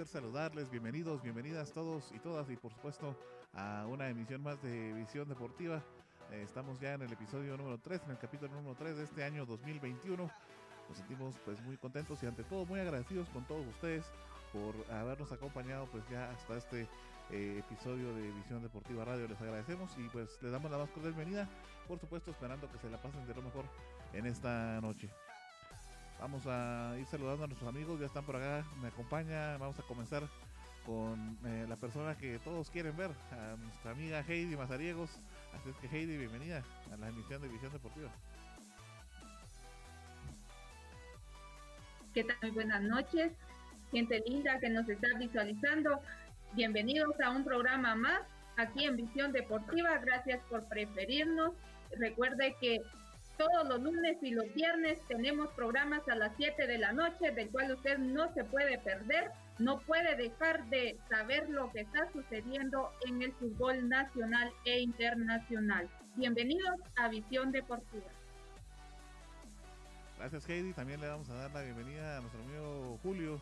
placer saludarles. Bienvenidos, bienvenidas todos y todas y por supuesto a una emisión más de Visión Deportiva. Eh, estamos ya en el episodio número 3, en el capítulo número 3 de este año 2021. Nos sentimos pues muy contentos y ante todo muy agradecidos con todos ustedes por habernos acompañado pues ya hasta este eh, episodio de Visión Deportiva Radio. Les agradecemos y pues les damos la más cordial bienvenida, por supuesto esperando que se la pasen de lo mejor en esta noche. Vamos a ir saludando a nuestros amigos, ya están por acá, me acompaña, vamos a comenzar con eh, la persona que todos quieren ver, a nuestra amiga Heidi Mazariegos. Así es que Heidi, bienvenida a la emisión de Visión Deportiva. ¿Qué tal? Muy buenas noches gente linda que nos está visualizando. Bienvenidos a un programa más aquí en Visión Deportiva. Gracias por preferirnos. Recuerde que todos los lunes y los viernes tenemos programas a las 7 de la noche, del cual usted no se puede perder, no puede dejar de saber lo que está sucediendo en el fútbol nacional e internacional. Bienvenidos a Visión Deportiva. Gracias Heidi, también le vamos a dar la bienvenida a nuestro amigo Julio,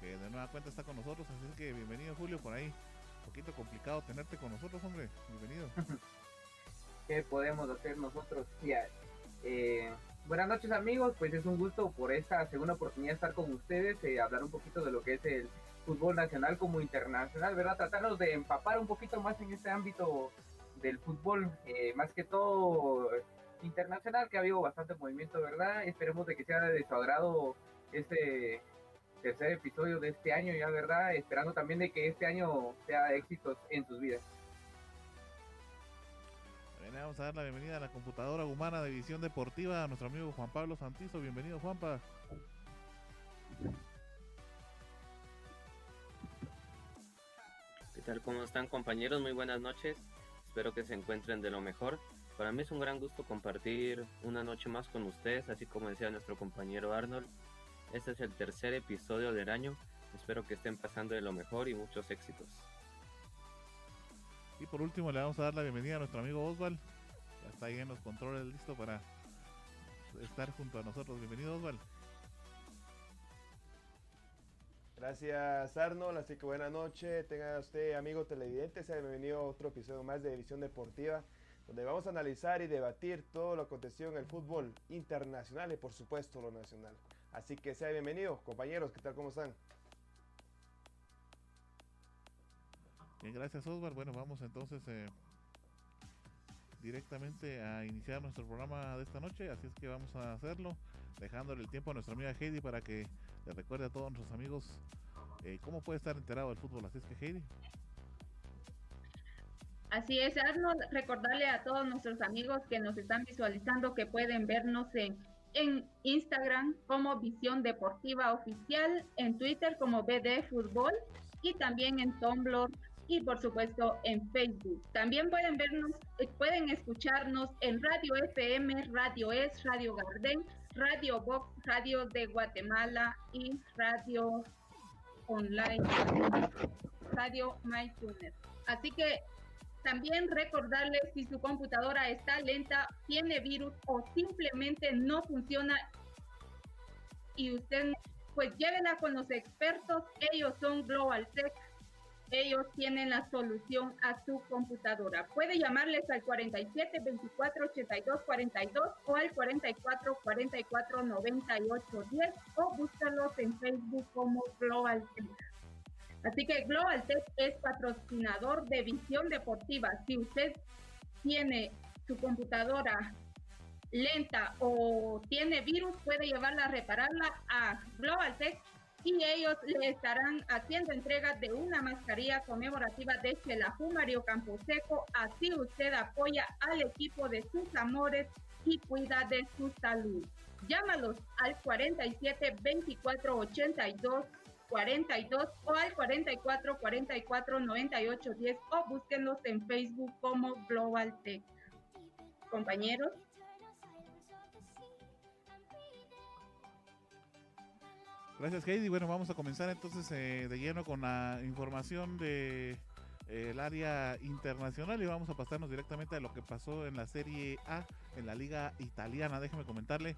que de nueva cuenta está con nosotros. Así que bienvenido, Julio, por ahí. Un poquito complicado tenerte con nosotros, hombre. Bienvenido. ¿Qué podemos hacer nosotros? Eh, buenas noches, amigos. Pues es un gusto por esta segunda oportunidad estar con ustedes, eh, hablar un poquito de lo que es el fútbol nacional como internacional, ¿verdad? Tratarnos de empapar un poquito más en este ámbito del fútbol, eh, más que todo internacional, que ha habido bastante movimiento, ¿verdad? Esperemos de que sea de su agrado este tercer episodio de este año ya, ¿verdad? Esperando también de que este año sea éxitos en sus vidas. Vamos a dar la bienvenida a la computadora humana de visión deportiva a nuestro amigo Juan Pablo Santizo. Bienvenido, Juanpa. ¿Qué tal? ¿Cómo están compañeros? Muy buenas noches. Espero que se encuentren de lo mejor. Para mí es un gran gusto compartir una noche más con ustedes, así como decía nuestro compañero Arnold. Este es el tercer episodio del año. Espero que estén pasando de lo mejor y muchos éxitos. Y por último le vamos a dar la bienvenida a nuestro amigo Osval. Ya está ahí en los controles listo para estar junto a nosotros. Bienvenido Osval. Gracias Arnold, así que buena noche, tenga usted amigo televidente, sea bienvenido a otro episodio más de División Deportiva, donde vamos a analizar y debatir todo lo acontecido en el fútbol internacional y por supuesto lo nacional. Así que sea bienvenido, compañeros, ¿qué tal? ¿Cómo están? Bien, gracias Osvaldo. Bueno, vamos entonces eh, directamente a iniciar nuestro programa de esta noche, así es que vamos a hacerlo, dejándole el tiempo a nuestra amiga Heidi para que le recuerde a todos nuestros amigos eh, cómo puede estar enterado del fútbol. Así es que Heidi. Así es, Arnold, recordarle a todos nuestros amigos que nos están visualizando que pueden vernos en en Instagram como Visión Deportiva Oficial, en Twitter como BD Fútbol y también en Tumblr y por supuesto en Facebook. También pueden vernos, eh, pueden escucharnos en Radio FM, Radio Es, Radio Garden, Radio Box, Radio de Guatemala y Radio Online, Radio MyTuner. Así que también recordarles si su computadora está lenta, tiene virus o simplemente no funciona y usted pues llévela con los expertos, ellos son Global Tech, ellos tienen la solución a su computadora. Puede llamarles al 47 24 82 42 o al 44 44 98 10 o búscalos en Facebook como Global Tech. Así que Global Tech es patrocinador de visión deportiva. Si usted tiene su computadora lenta o tiene virus, puede llevarla a repararla a Global Tech y ellos le estarán haciendo entrega de una mascarilla conmemorativa de Chelajú Mario Camposeco. Así usted apoya al equipo de sus amores y cuida de su salud. Llámalos al 47 24 82 42 o al 44 44 98 10 o búsquenlos en Facebook como Global Tech. Compañeros. Gracias Heidi. Bueno, vamos a comenzar entonces eh, de lleno con la información de eh, el área internacional y vamos a pasarnos directamente a lo que pasó en la Serie A, en la Liga Italiana. Déjenme comentarle.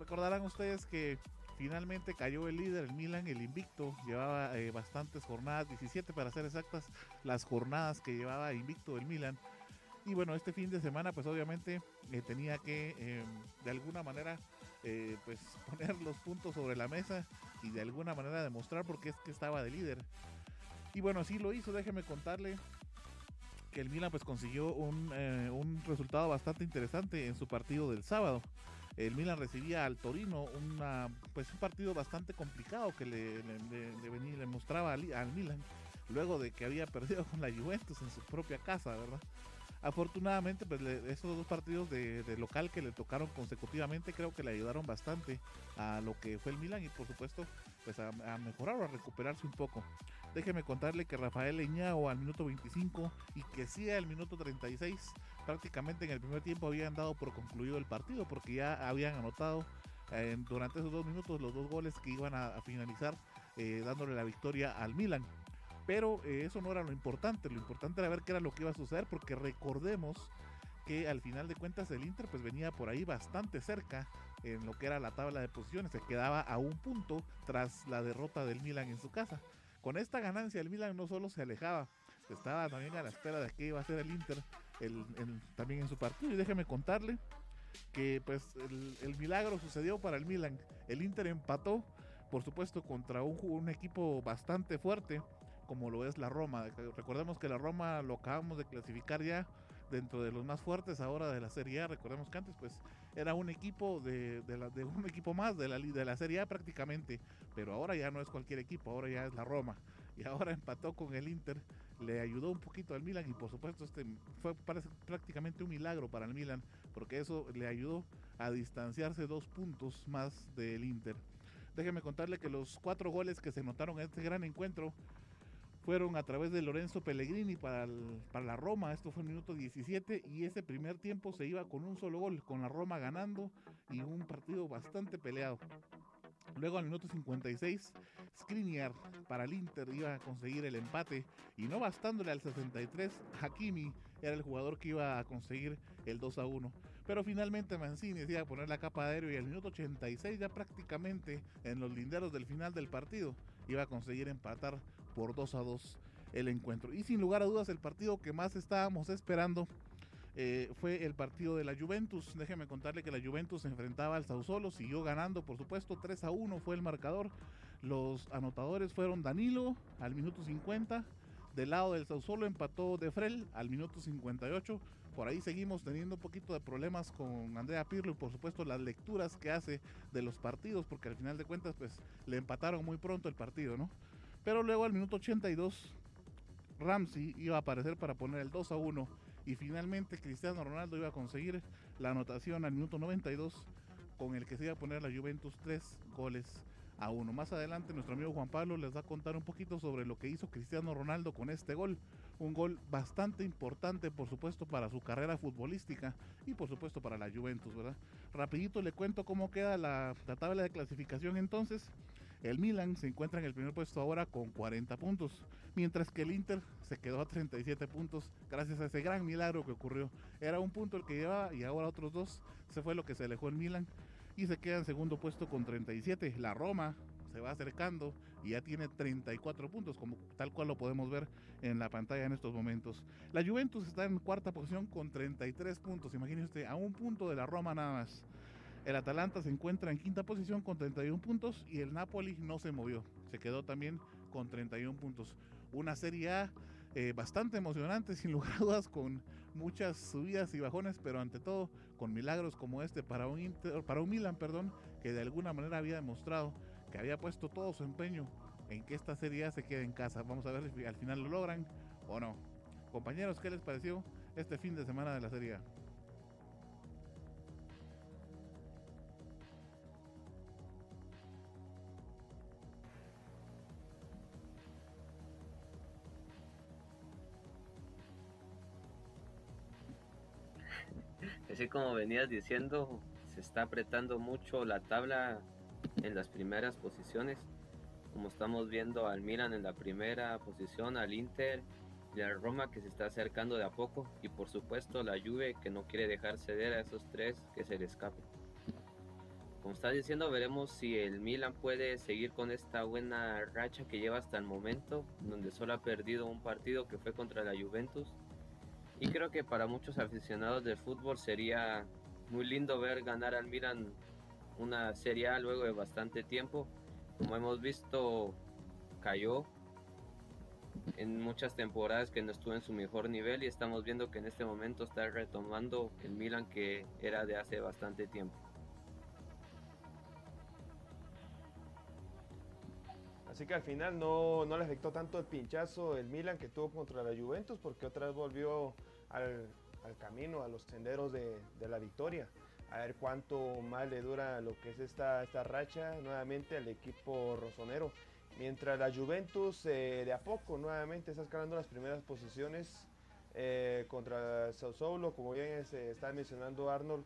Recordarán ustedes que finalmente cayó el líder, el Milan, el invicto. Llevaba eh, bastantes jornadas, 17 para ser exactas, las jornadas que llevaba invicto el Milan. Y bueno, este fin de semana, pues obviamente tenía que em, de alguna manera eh, pues poner los puntos sobre la mesa y de alguna manera demostrar por qué es que estaba de líder. Y bueno, así lo hizo, déjeme contarle que el Milan pues consiguió un, eh, un resultado bastante interesante en su partido del sábado. El Milan recibía al Torino una, pues un partido bastante complicado que le, le, mostraba al, al Milan luego de que había perdido con la Juventus en su propia casa, ¿verdad? Afortunadamente, pues esos dos partidos de, local que le tocaron consecutivamente creo que le ayudaron bastante a lo que fue el Milan y por supuesto pues a, mejorar o a recuperarse un poco. Déjeme contarle que Rafael Leñao al minuto 25 y que sí al minuto 36 prácticamente en el primer tiempo habían dado por concluido el partido porque ya habían anotado eh, durante esos dos minutos los dos goles que iban a, finalizar eh, dándole la victoria al Milan. Pero eh, eso no era lo importante, lo importante era ver qué era lo que iba a suceder, porque recordemos que al final de cuentas el Inter pues venía por ahí bastante cerca en lo que era la tabla de posiciones, se quedaba a un punto tras la derrota del Milan en su casa. Con esta ganancia el Milan no solo se alejaba, estaba también a la espera de qué iba a hacer el Inter también en su partido. Y déjeme contarle que pues el, milagro sucedió para el Milan. El Inter empató, por supuesto, contra un equipo bastante fuerte como lo es la Roma. Recordemos que la Roma lo acabamos de clasificar ya dentro de los más fuertes ahora de la Serie A. Recordemos que antes pues era un equipo de, un equipo más de la, de la Serie A prácticamente, pero ahora ya no es cualquier equipo, ahora ya es la Roma. Y ahora empató con el Inter, le ayudó un poquito al Milan y por supuesto este fue prácticamente un milagro para el Milan, porque eso le ayudó a distanciarse dos puntos más del Inter. Déjeme contarle que los cuatro goles que se notaron en este gran encuentro fueron a través de Lorenzo Pellegrini para, para la Roma. Esto fue el minuto 17 y ese primer tiempo se iba con un solo gol, con la Roma ganando y un partido bastante peleado. Luego al minuto 56, Skriniar para el Inter iba a conseguir el empate y no bastándole al 63, Hakimi era el jugador que iba a conseguir el 2 a 1. Pero finalmente Mancini a poner la capa de aéreo y al minuto 86 ya prácticamente en los linderos del final del partido iba a conseguir empatar por 2 a 2 el encuentro. Y sin lugar a dudas el partido que más estábamos esperando eh, fue el partido de la Juventus. Déjeme contarle que la Juventus se enfrentaba al Sausolo, siguió ganando, por supuesto, 3 a 1 fue el marcador. Los anotadores fueron Danilo al minuto 50. Del lado del Sausolo empató De Frel al minuto 58. Por ahí seguimos teniendo un poquito de problemas con Andrea Pirlo y por supuesto las lecturas que hace de los partidos, porque al final de cuentas pues le empataron muy pronto el partido, ¿no? Pero luego al minuto 82, Ramsey iba a aparecer para poner el 2 a 1. Y finalmente Cristiano Ronaldo iba a conseguir la anotación al minuto 92 con el que se iba a poner la Juventus 3 goles a 1. Más adelante nuestro amigo Juan Pablo les va a contar un poquito sobre lo que hizo Cristiano Ronaldo con este gol. Un gol bastante importante por supuesto para su carrera futbolística y por supuesto para la Juventus, ¿verdad? Rapidito le cuento cómo queda la, la tabla de clasificación entonces. El Milan se encuentra en el primer puesto ahora con 40 puntos, mientras que el Inter se quedó a 37 puntos gracias a ese gran milagro que ocurrió. Era un punto el que llevaba y ahora otros dos. Se fue lo que se alejó el Milan y se queda en segundo puesto con 37. La Roma se va acercando y ya tiene 34 puntos, como tal cual lo podemos ver en la pantalla en estos momentos. La Juventus está en cuarta posición con 33 puntos, imagínese a un punto de la Roma nada más. El Atalanta se encuentra en quinta posición con 31 puntos y el Napoli no se movió, se quedó también con 31 puntos. Una Serie A eh, bastante emocionante, sin lugar a dudas, con muchas subidas y bajones, pero ante todo con milagros como este para un, para un Milan, perdón, que de alguna manera había demostrado que había puesto todo su empeño en que esta Serie A se quede en casa. Vamos a ver si al final lo logran o no. Compañeros, ¿qué les pareció este fin de semana de la Serie A? Como venías diciendo, se está apretando mucho la tabla en las primeras posiciones. Como estamos viendo al Milan en la primera posición, al Inter y al Roma que se está acercando de a poco. Y por supuesto la Juve que no quiere dejar ceder a esos tres que se le escape. Como está diciendo, veremos si el Milan puede seguir con esta buena racha que lleva hasta el momento, donde solo ha perdido un partido que fue contra la Juventus. Y creo que para muchos aficionados del fútbol sería muy lindo ver ganar al Milan una Serie A luego de bastante tiempo. Como hemos visto, cayó en muchas temporadas que no estuvo en su mejor nivel y estamos viendo que en este momento está retomando el Milan que era de hace bastante tiempo. Así que al final no, no le afectó tanto el pinchazo el Milan que tuvo contra la Juventus porque otra vez volvió al, camino, a los senderos de, la victoria a ver cuánto más le dura lo que es esta, esta racha nuevamente al equipo rosonero. Mientras la Juventus eh, de a poco nuevamente está escalando las primeras posiciones eh, contra Sao Paulo, como bien se está mencionando Arnold,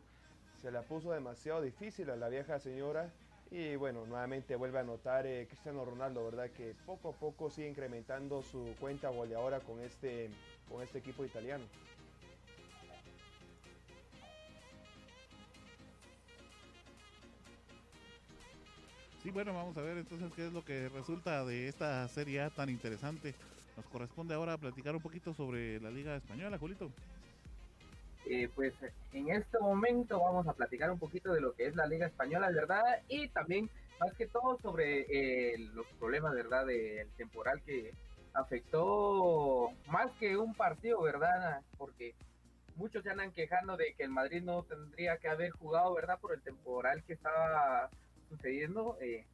se la puso demasiado difícil a la vieja señora y bueno, nuevamente vuelve a notar eh, Cristiano Ronaldo, ¿verdad? Que poco a poco sigue incrementando su cuenta goleadora con este, con este equipo italiano. Sí, bueno, vamos a ver entonces qué es lo que resulta de esta serie A tan interesante. Nos corresponde ahora platicar un poquito sobre la Liga Española, Julito. Eh, pues en este momento vamos a platicar un poquito de lo que es la Liga Española, ¿verdad? Y también, más que todo, sobre eh, los problemas, ¿verdad? Del temporal que afectó más que un partido, ¿verdad? Porque muchos se andan quejando de que el Madrid no tendría que haber jugado, ¿verdad? Por el temporal que estaba sucediendo. Eh,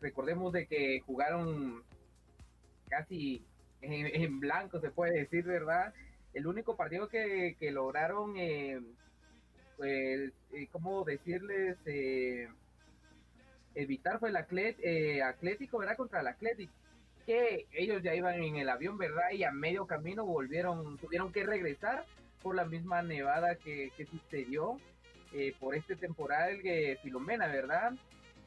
recordemos de que jugaron casi en, blanco, se puede decir, ¿verdad? El único partido que, que lograron, eh, pues, eh, ¿cómo decirles? Eh, evitar fue el atlet, eh, Atlético, ¿verdad? Contra el Atlético. Que ellos ya iban en el avión, ¿verdad? Y a medio camino volvieron, tuvieron que regresar por la misma nevada que, que sucedió eh, por este temporal que Filomena, ¿verdad?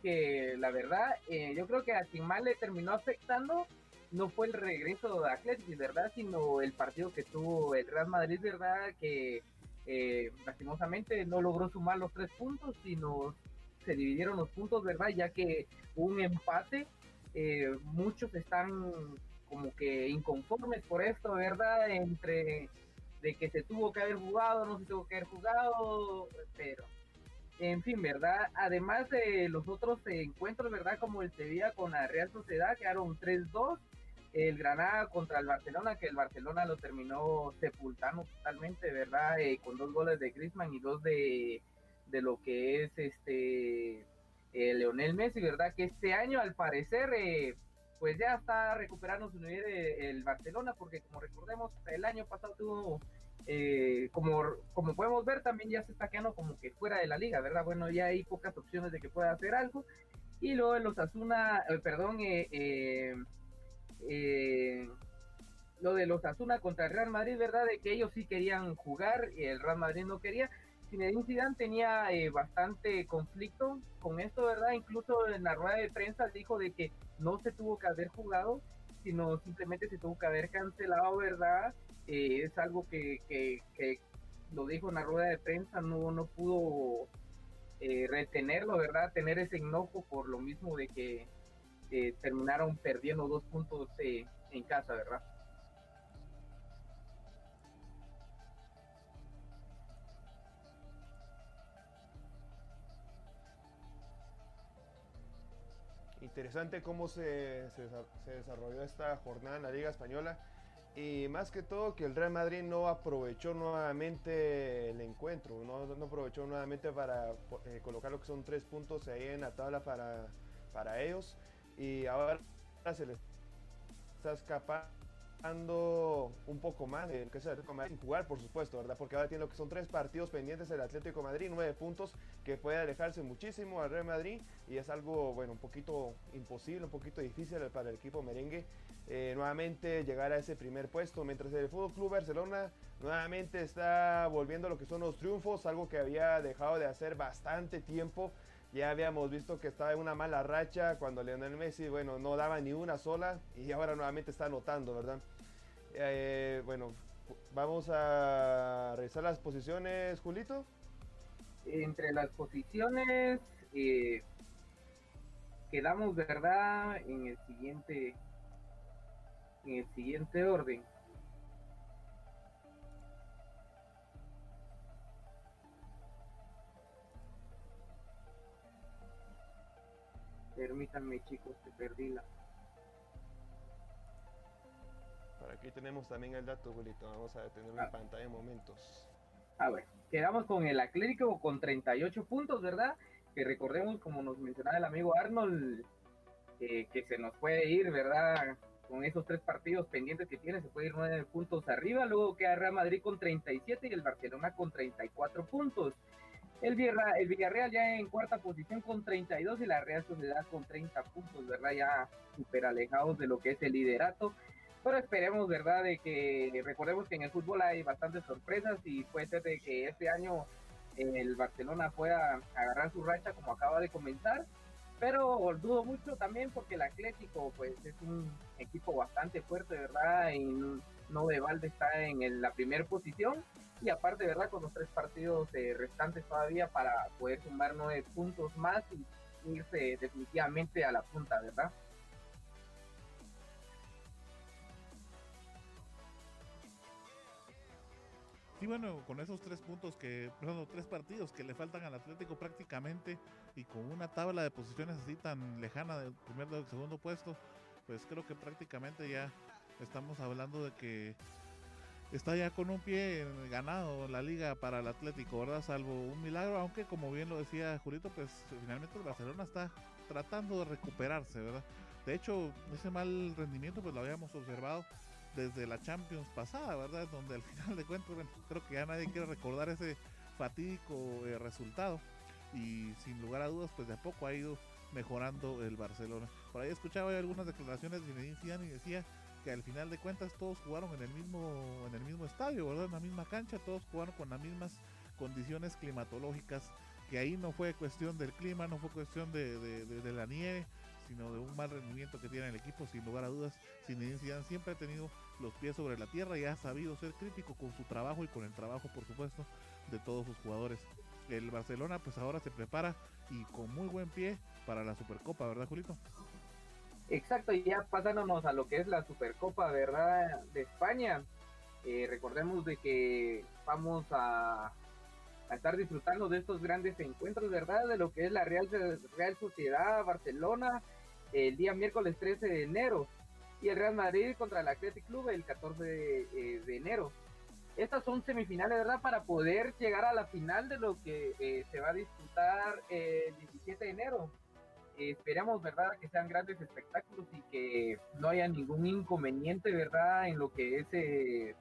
Que la verdad, yo creo que a quien más le terminó afectando no fue el regreso de Atlético, ¿verdad? Sino el partido que tuvo el Real Madrid, ¿verdad? Que eh, lastimosamente no logró sumar los tres puntos, sino se dividieron los puntos, ¿verdad? Ya que un empate, muchos están como que inconformes por esto, ¿verdad? Entre de que se tuvo que haber jugado, no se tuvo que haber jugado, pero en fin, ¿verdad? Además de los otros encuentros, ¿verdad? Como el Sevilla con la Real Sociedad, quedaron 3-2. El Granada contra el Barcelona, que el Barcelona lo terminó sepultando totalmente, ¿verdad? Eh, con dos goles de Griezmann y dos de, de lo que es este eh, Leonel Messi, ¿verdad? Que este año, al parecer, eh, pues ya está recuperando su nivel eh, el Barcelona, porque como recordemos, el año pasado tuvo, eh, como, como podemos ver, también ya se está quedando como que fuera de la liga, ¿verdad? Bueno, ya hay pocas opciones de que pueda hacer algo. Y luego los Asuna, eh, lo de los Asuna contra el Real Madrid, ¿verdad? De que ellos sí querían jugar y el Real Madrid no quería. Zinedine Zidane tenía eh, bastante conflicto con esto, ¿verdad? Incluso en la rueda de prensa dijo de que no se tuvo que haber jugado, sino simplemente se tuvo que haber cancelado, ¿verdad? Eh, es algo que, que, lo dijo en la rueda de prensa, no, no pudo eh, retenerlo, ¿verdad? Tener ese enojo por lo mismo de que terminaron perdiendo dos puntos en casa, ¿verdad? interesante cómo se, se, desarrolló esta jornada en la Liga Española y más que todo que el Real Madrid no aprovechó nuevamente el encuentro, no, no aprovechó nuevamente para eh, colocar lo que son tres puntos ahí en la tabla para, para ellos y ahora se les está escapando un poco más de que es el Atlético Madrid sin jugar, por supuesto, ¿verdad? Porque ahora tiene lo que son tres partidos pendientes el Atlético Madrid, nueve puntos, que puede alejarse muchísimo al Real Madrid y es algo, bueno, un poquito imposible, un poquito difícil para el equipo merengue eh, nuevamente llegar a ese primer puesto, mientras el Fútbol Club Barcelona nuevamente está volviendo a lo que son los triunfos, algo que había dejado de hacer bastante tiempo. Ya habíamos visto que estaba en una mala racha cuando Lionel Messi, bueno, no daba ni una sola y ahora nuevamente está anotando, ¿verdad? Eh, bueno, vamos a revisar las posiciones, Julito. Entre las posiciones eh, quedamos, ¿verdad? En el siguiente, en el siguiente orden. Permítanme chicos, que perdí la... Por aquí tenemos también el dato, Julito. Vamos a detenerlo en ah. pantalla en momentos. A ver, quedamos con el Atlético con 38 puntos, ¿verdad? Que recordemos, como nos mencionaba el amigo Arnold, que se nos puede ir, ¿verdad? Con esos tres partidos pendientes que tiene, se puede ir nueve puntos arriba. Luego queda Real Madrid con 37 y el Barcelona con 34 puntos. El Villarreal, el ya en cuarta posición con 32 y la Real Sociedad con 30 puntos, ¿verdad? Ya súper alejados de lo que es el liderato. Pero esperemos, ¿verdad? De que recordemos que en el fútbol hay bastantes sorpresas y puede ser que este año el Barcelona pueda agarrar su racha como acaba de comenzar. Pero dudo mucho también porque el Atlético pues es un equipo bastante fuerte, ¿verdad? Y no de balde está en la primera posición y aparte, ¿verdad? Con los tres partidos restantes todavía para poder sumar nueve puntos más y irse definitivamente a la punta, ¿verdad? Sí, bueno, con esos tres puntos que, perdón, tres partidos que le faltan al Atlético prácticamente y con una tabla de posiciones así tan lejana del primer del segundo puesto, pues creo que prácticamente ya estamos hablando de que está ya con un pie ganado la liga para el Atlético, ¿verdad? Salvo un milagro, aunque como bien lo decía Julito, pues finalmente el Barcelona está tratando de recuperarse, ¿verdad? De hecho, ese mal rendimiento pues lo habíamos observado desde la Champions pasada, ¿verdad? Donde al final de cuentas, bueno, creo que ya nadie quiere recordar ese fatídico eh, resultado y sin lugar a dudas, pues de a poco ha ido mejorando el Barcelona. Por ahí escuchaba algunas declaraciones de Zinedine Zidane y decía que al final de cuentas todos jugaron en el mismo en el mismo estadio, ¿verdad? En la misma cancha, todos jugaron con las mismas condiciones climatológicas, que ahí no fue cuestión del clima, no fue cuestión de, la nieve, sino de un mal rendimiento que tiene el equipo, sin lugar a dudas. Zinedine Zidane siempre ha tenido los pies sobre la tierra y ha sabido ser crítico con su trabajo y con el trabajo, por supuesto, de todos sus jugadores. El Barcelona pues ahora se prepara y con muy buen pie para la Supercopa, ¿verdad, Julito? Exacto, y ya pasándonos a lo que es la Supercopa, ¿verdad? De España. Eh, recordemos de que vamos a, estar disfrutando de estos grandes encuentros, ¿verdad? De lo que es la Real, Real Sociedad Barcelona el día miércoles 13 de enero y el Real Madrid contra el Athletic Club el 14 eh, de, enero. Estas son semifinales, ¿verdad? Para poder llegar a la final de lo que eh, se va a disputar el 17 de enero esperamos, ¿verdad?, que sean grandes espectáculos y que no haya ningún inconveniente, ¿verdad?, en lo que es eh,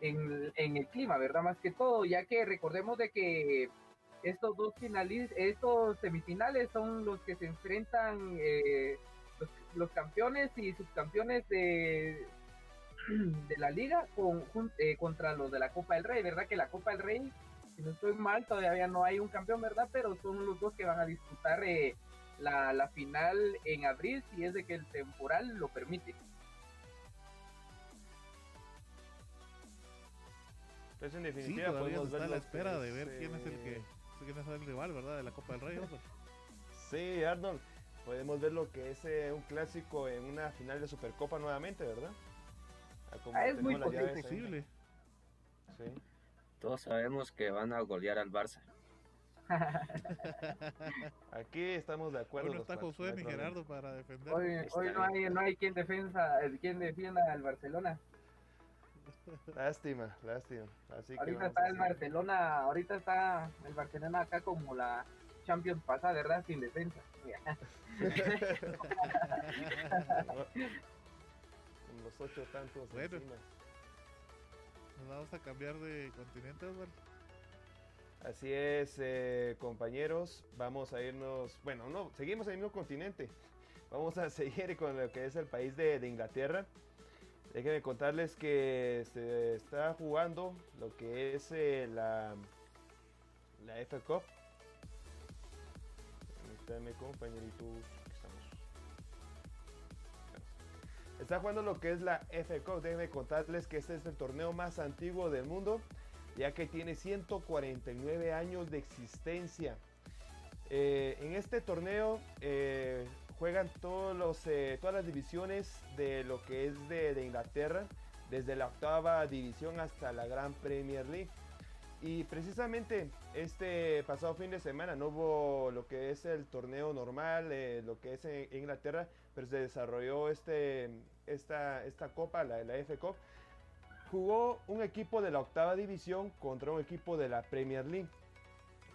en, el clima, ¿verdad?, más que todo, ya que recordemos de que estos dos finalistas, estos semifinales son los que se enfrentan eh, los, campeones y subcampeones de, de la liga con, eh, contra los de la Copa del Rey, ¿verdad? Que la Copa del Rey, si no estoy mal, todavía no hay un campeón, ¿verdad? Pero son los dos que van a disputar eh, la, la final en abril si es de que el temporal lo permite. Pues en definitiva sí, todavía está a la espera de ver quién es el que quién es el rival, ¿verdad? De la Copa del Rey. sí, Arnold. Podemos ver lo que es eh, un clásico en una final de Supercopa nuevamente, ¿verdad? Ah, es muy posible. Sí. Todos sabemos que van a golear al Barça. Aquí estamos de acuerdo. Hoy no está Josué ni Gerardo para defender. Hoy, hoy no, hay, no hay quien, defensa, quien defienda al Barcelona. Lástima, lástima. Así ahorita está el Barcelona, ahorita está el Barcelona acá como la Champions pasada, ¿verdad? Sin defensa. Con los ocho tantos Bueno. encima. Nos vamos a cambiar de continente, Osvaldo. Así es, eh, compañeros. Vamos a irnos. Bueno, no, seguimos en el mismo continente. Vamos a seguir con lo que es el país de, Inglaterra. Déjenme contarles que se está jugando lo que es eh, la, la FA Cup. Permítame, compañeritos. Estamos. Está jugando lo que es la FA Cup. Déjenme contarles que este es el torneo más antiguo del mundo, ya que tiene 149 años de existencia. Eh, en este torneo eh, juegan todos los, eh, todas las divisiones de lo que es de, Inglaterra, desde la octava división hasta la Gran Premier League. Y precisamente este pasado fin de semana no hubo lo que es el torneo normal, lo que es en Inglaterra, pero se desarrolló este, esta, esta copa, la, la F Cup. Jugó un equipo de la octava división contra un equipo de la Premier League.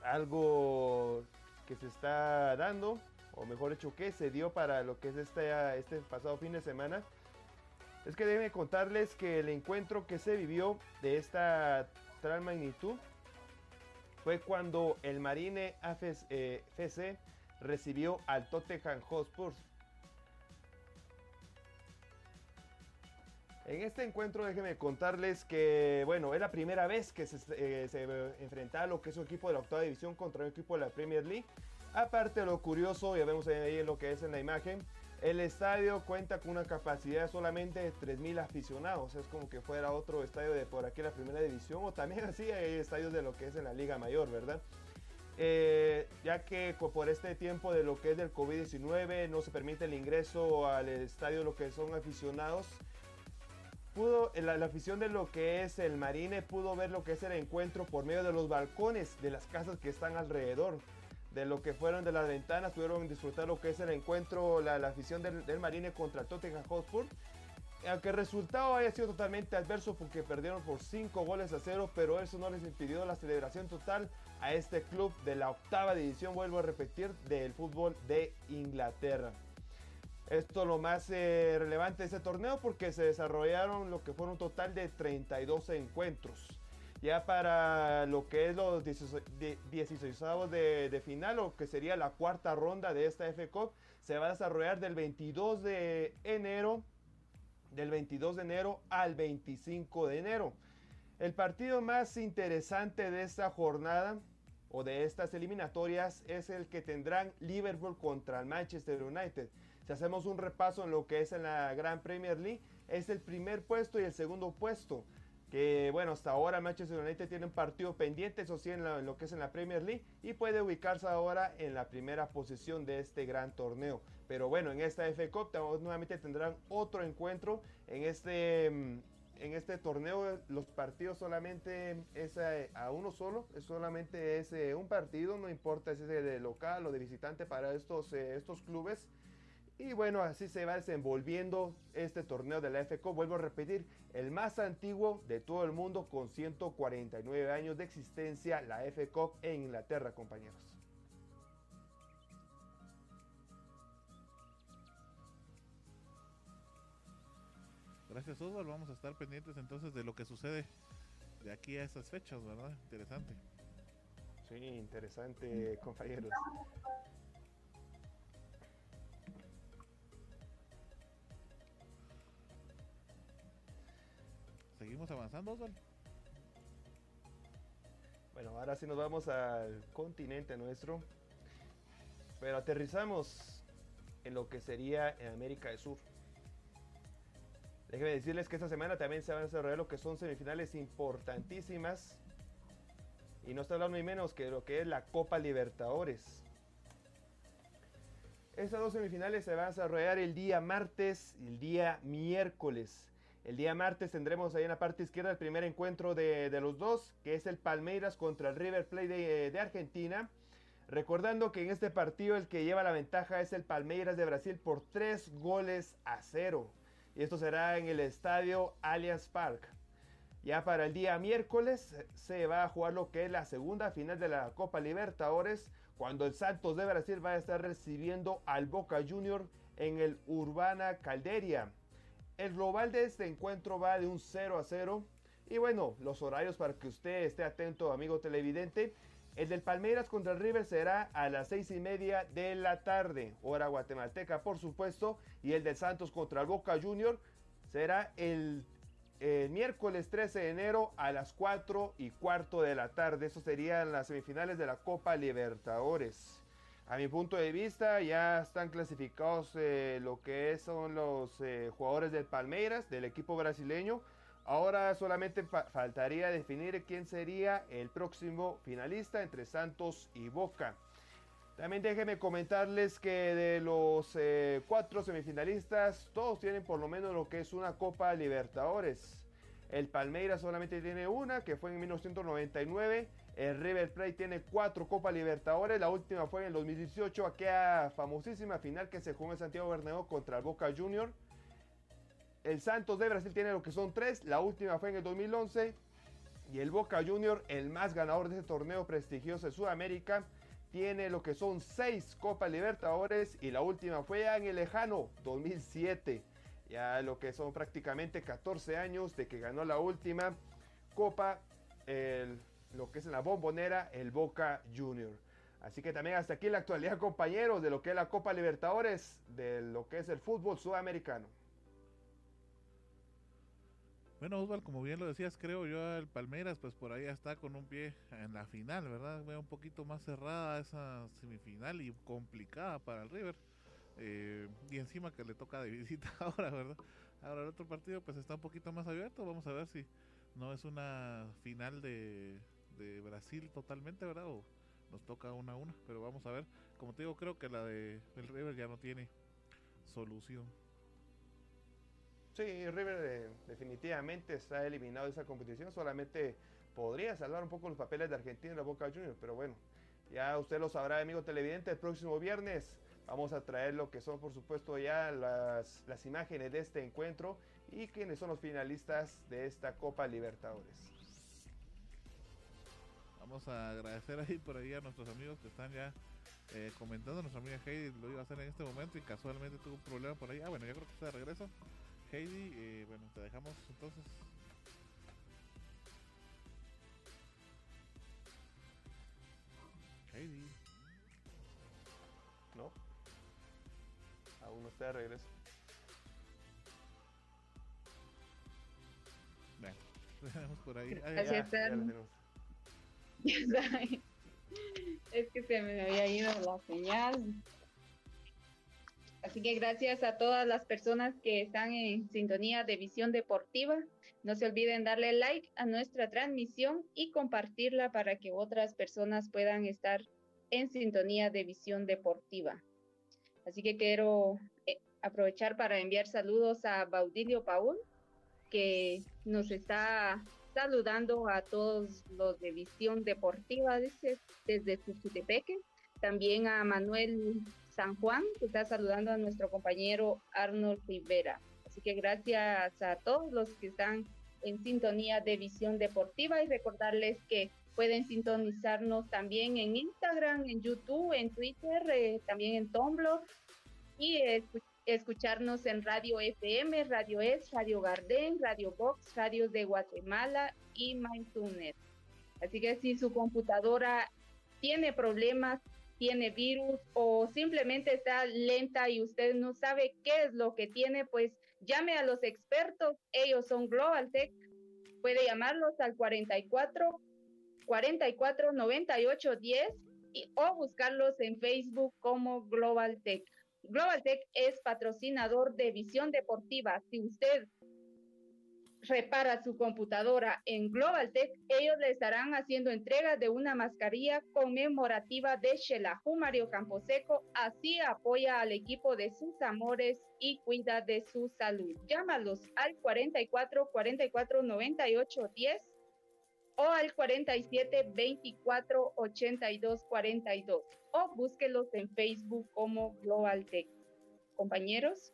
Algo que se está dando, o mejor dicho, que se dio para lo que es este, este pasado fin de semana. Es que deben contarles que el encuentro que se vivió de esta tal magnitud fue cuando el Marine FC recibió al Tottenham Hotspur. En este encuentro déjenme contarles que, bueno, es la primera vez que se, eh, se enfrentaba lo que es un equipo de la octava división contra un equipo de la Premier League. Aparte de lo curioso, ya vemos ahí lo que es en la imagen, el estadio cuenta con una capacidad solamente de 3.000 aficionados. Es como que fuera otro estadio de por aquí la primera división o también así hay estadios de lo que es en la Liga Mayor, ¿verdad? Eh, ya que por este tiempo de lo que es del COVID-19 no se permite el ingreso al estadio lo que son aficionados. Pudo, la, afición de lo que es el Marine pudo ver lo que es el encuentro por medio de los balcones de las casas que están alrededor de lo que fueron de las ventanas, pudieron disfrutar lo que es el encuentro, la, la afición del, Marine contra Tottenham Hotspur. Aunque el resultado haya sido totalmente adverso porque perdieron por 5 goles a 0, pero eso no les impidió la celebración total a este club de la octava división, vuelvo a repetir, del fútbol de Inglaterra. Esto lo más eh, relevante de ese torneo porque se desarrollaron lo que fueron un total de 32 encuentros. Ya para lo que es los 16, 16 de, de, final o que sería la cuarta ronda de esta F Cup se va a desarrollar del 22 de enero del 22 de enero al 25 de enero. El partido más interesante de esta jornada o de estas eliminatorias es el que tendrán Liverpool contra el Manchester United si hacemos un repaso en lo que es en la Gran Premier League es el primer puesto y el segundo puesto que bueno, hasta ahora Manchester United tiene un partido pendiente, eso sí, en, lo que es en la Premier League, y puede ubicarse ahora en la primera posición de este gran torneo. Pero bueno, en esta FA Cup nuevamente tendrán otro encuentro en este, en este torneo. Los partidos solamente es a, a uno solo, es solamente es eh, un partido, no importa si es de local o de visitante para estos, eh, estos clubes. Y bueno, así se va desenvolviendo este torneo de la F Cup. Vuelvo a repetir, el más antiguo de todo el mundo con 149 años de existencia, la F Cup en Inglaterra, compañeros. Gracias, Oswald. Vamos a estar pendientes entonces de lo que sucede de aquí a esas fechas, ¿verdad? Interesante. Sí, interesante, compañeros. Seguimos avanzando, Osvaldo. Bueno, ahora sí nos vamos al continente nuestro. Pero aterrizamos en lo que sería en América del Sur. Déjenme decirles que esta semana también se van a desarrollar lo que son semifinales importantísimas. Y no está hablando ni menos que lo que es la Copa Libertadores. Estas dos semifinales se van a desarrollar el día martes y el día miércoles. El día martes tendremos ahí en la parte izquierda el primer encuentro de, de los dos, que es el Palmeiras contra el River Plate de, Argentina. Recordando que en este partido el que lleva la ventaja es el Palmeiras de Brasil por 3 goles a 0. Y esto será en el estadio Allianz Park. Ya para el día miércoles se va a jugar lo que es la segunda final de la Copa Libertadores, cuando el Santos de Brasil va a estar recibiendo al Boca Junior en el Urbana Calderia. El global de este encuentro va de un 0 a 0. Y bueno, los horarios para que usted esté atento, amigo televidente. El del Palmeiras contra el River será a las 6 y media de la tarde, hora guatemalteca, por supuesto. Y el del Santos contra el Boca Junior será el, miércoles 13 de enero a las 4 y cuarto de la tarde. Eso serían las semifinales de la Copa Libertadores. A mi punto de vista, ya están clasificados eh, lo que son los eh, jugadores del Palmeiras, del equipo brasileño. Ahora solamente fa faltaría definir quién sería el próximo finalista entre Santos y Boca. También déjenme comentarles que de los eh, cuatro semifinalistas, todos tienen por lo menos lo que es una Copa Libertadores. El Palmeiras solamente tiene una, que fue en 1999. El River Plate tiene cuatro Copa Libertadores. La última fue en el 2018, aquella famosísima final que se jugó en Santiago Bernabéu contra el Boca Junior. El Santos de Brasil tiene lo que son tres. La última fue en el 2011. Y el Boca Junior, el más ganador de ese torneo prestigioso de Sudamérica, tiene lo que son seis Copa Libertadores. Y la última fue en el lejano 2007. Ya lo que son prácticamente 14 años de que ganó la última Copa. El lo que es la bombonera el Boca Junior. Así que también hasta aquí la actualidad, compañeros, de lo que es la Copa Libertadores, de lo que es el fútbol sudamericano. Bueno, Osval, como bien lo decías, creo yo, el Palmeiras, pues por ahí está con un pie en la final, ¿verdad? Un poquito más cerrada esa semifinal y complicada para el River. Eh, y encima que le toca de visita ahora, ¿verdad? Ahora el otro partido pues está un poquito más abierto. Vamos a ver si no es una final de, de Brasil totalmente, ¿verdad? O nos toca una a una, pero vamos a ver. Como te digo, creo que la de el River ya no tiene solución. Sí, River eh, definitivamente está eliminado de esa competición. Solamente podría salvar un poco los papeles de Argentina y la Boca Juniors, pero bueno, ya usted lo sabrá, amigo televidente. El próximo viernes vamos a traer lo que son, por supuesto, ya las, las imágenes de este encuentro y quiénes son los finalistas de esta Copa Libertadores. Vamos a agradecer ahí por ahí a nuestros amigos que están ya eh, comentando. Nuestra amiga Heidi lo iba a hacer en este momento y casualmente tuvo un problema por ahí. Ah, bueno, yo creo que está de regreso. Heidi, eh, bueno, te dejamos entonces. Heidi. Aún no está de regreso. Bueno, tenemos por ahí. Ah, Así ya, ya tenemos. es que se me había ido la señal. Así que gracias a todas las personas que están en sintonía de Visión Deportiva. No se olviden darle like a nuestra transmisión y compartirla para que otras personas puedan estar en sintonía de Visión Deportiva. Así que quiero eh, aprovechar para enviar saludos a Baudilio Paul, que nos está saludando a todos los de Visión Deportiva desde, desde Tuxtepeque. También a Manuel San Juan, que está saludando a nuestro compañero Arnold Rivera. Así que gracias a todos los que están en sintonía de Visión Deportiva y recordarles que pueden sintonizarnos también en Instagram, en YouTube, en Twitter, eh, también en Tumblr y escu escucharnos en Radio FM, Radio Es, Radio Garden, Radio Box, Radio de Guatemala y MyTuner. Así que si su computadora tiene problemas, tiene virus o simplemente está lenta y usted no sabe qué es lo que tiene, pues llame a los expertos. Ellos son Global Tech. Puede llamarlos al 44 44 98 10 y, o buscarlos en Facebook como Global Tech. Global Tech es patrocinador de Visión Deportiva. Si usted repara su computadora en Global Tech, ellos le estarán haciendo entrega de una mascarilla conmemorativa de Shelahu Mario Camposeco. Así apoya al equipo de sus amores y cuida de su salud. Llámalos al 44 44 98 10 o al 47 24 82 42 o búsquelos en Facebook como Global Tech. Compañeros.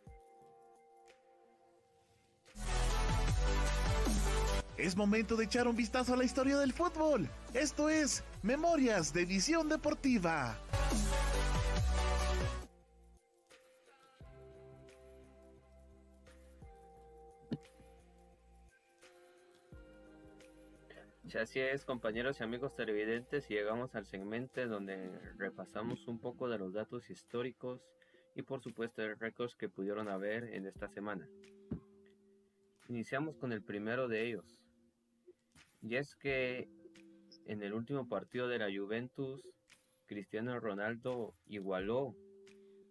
Es momento de echar un vistazo a la historia del fútbol. Esto es Memorias de Visión Deportiva. Así es, compañeros y amigos televidentes, y llegamos al segmento donde repasamos un poco de los datos históricos y por supuesto de récords que pudieron haber en esta semana. Iniciamos con el primero de ellos, y es que en el último partido de la Juventus, Cristiano Ronaldo igualó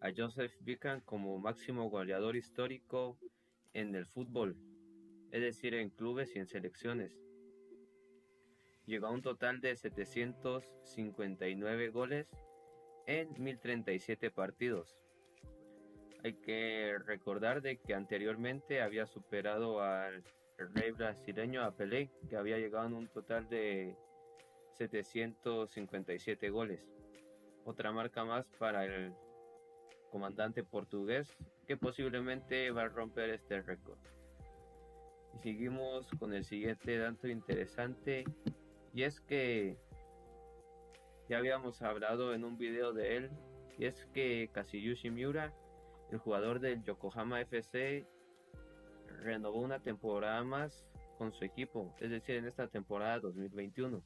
a Joseph Bican como máximo goleador histórico en el fútbol, es decir, en clubes y en selecciones llegó a un total de 759 goles en 1037 partidos. Hay que recordar de que anteriormente había superado al rey brasileño a Pelé, que había llegado a un total de 757 goles. Otra marca más para el comandante portugués que posiblemente va a romper este récord. Y seguimos con el siguiente dato interesante y es que ya habíamos hablado en un video de él. Y es que Kazuyushi Miura, el jugador del Yokohama FC, renovó una temporada más con su equipo, es decir, en esta temporada 2021.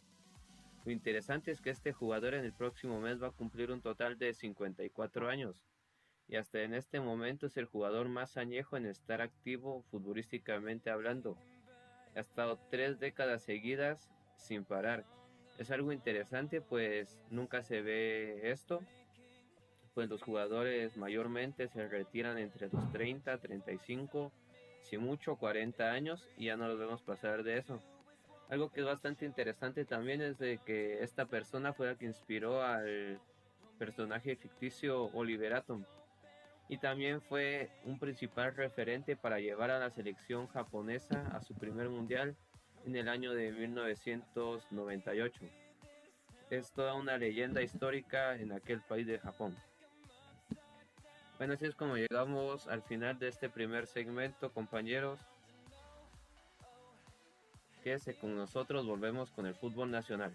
Lo interesante es que este jugador en el próximo mes va a cumplir un total de 54 años y hasta en este momento es el jugador más añejo en estar activo futbolísticamente hablando. Ha estado tres décadas seguidas sin parar. Es algo interesante, pues nunca se ve esto. Pues los jugadores mayormente se retiran entre los 30, 35, si mucho 40 años y ya no los vemos pasar de eso. Algo que es bastante interesante también es de que esta persona fue la que inspiró al personaje ficticio Oliver Atom y también fue un principal referente para llevar a la selección japonesa a su primer mundial en el año de 1998. Es toda una leyenda histórica en aquel país de Japón. Bueno, así es como llegamos al final de este primer segmento, compañeros. Quédese con nosotros, volvemos con el fútbol nacional.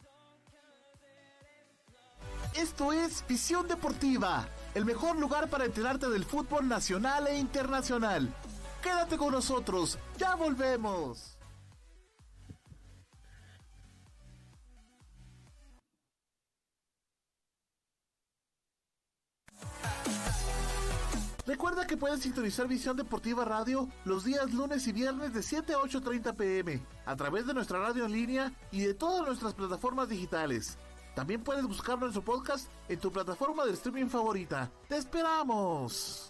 Esto es Visión Deportiva, el mejor lugar para enterarte del fútbol nacional e internacional. Quédate con nosotros, ya volvemos. Recuerda que puedes sintonizar Visión Deportiva Radio los días lunes y viernes de 7 a 8.30 pm a través de nuestra radio en línea y de todas nuestras plataformas digitales. También puedes buscar nuestro podcast en tu plataforma de streaming favorita. ¡Te esperamos!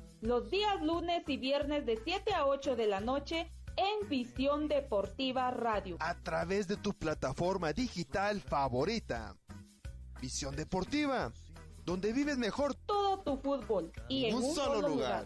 Los días lunes y viernes de 7 a 8 de la noche en Visión Deportiva Radio. A través de tu plataforma digital favorita. Visión Deportiva, donde vives mejor todo tu fútbol y en un, solo, lugar.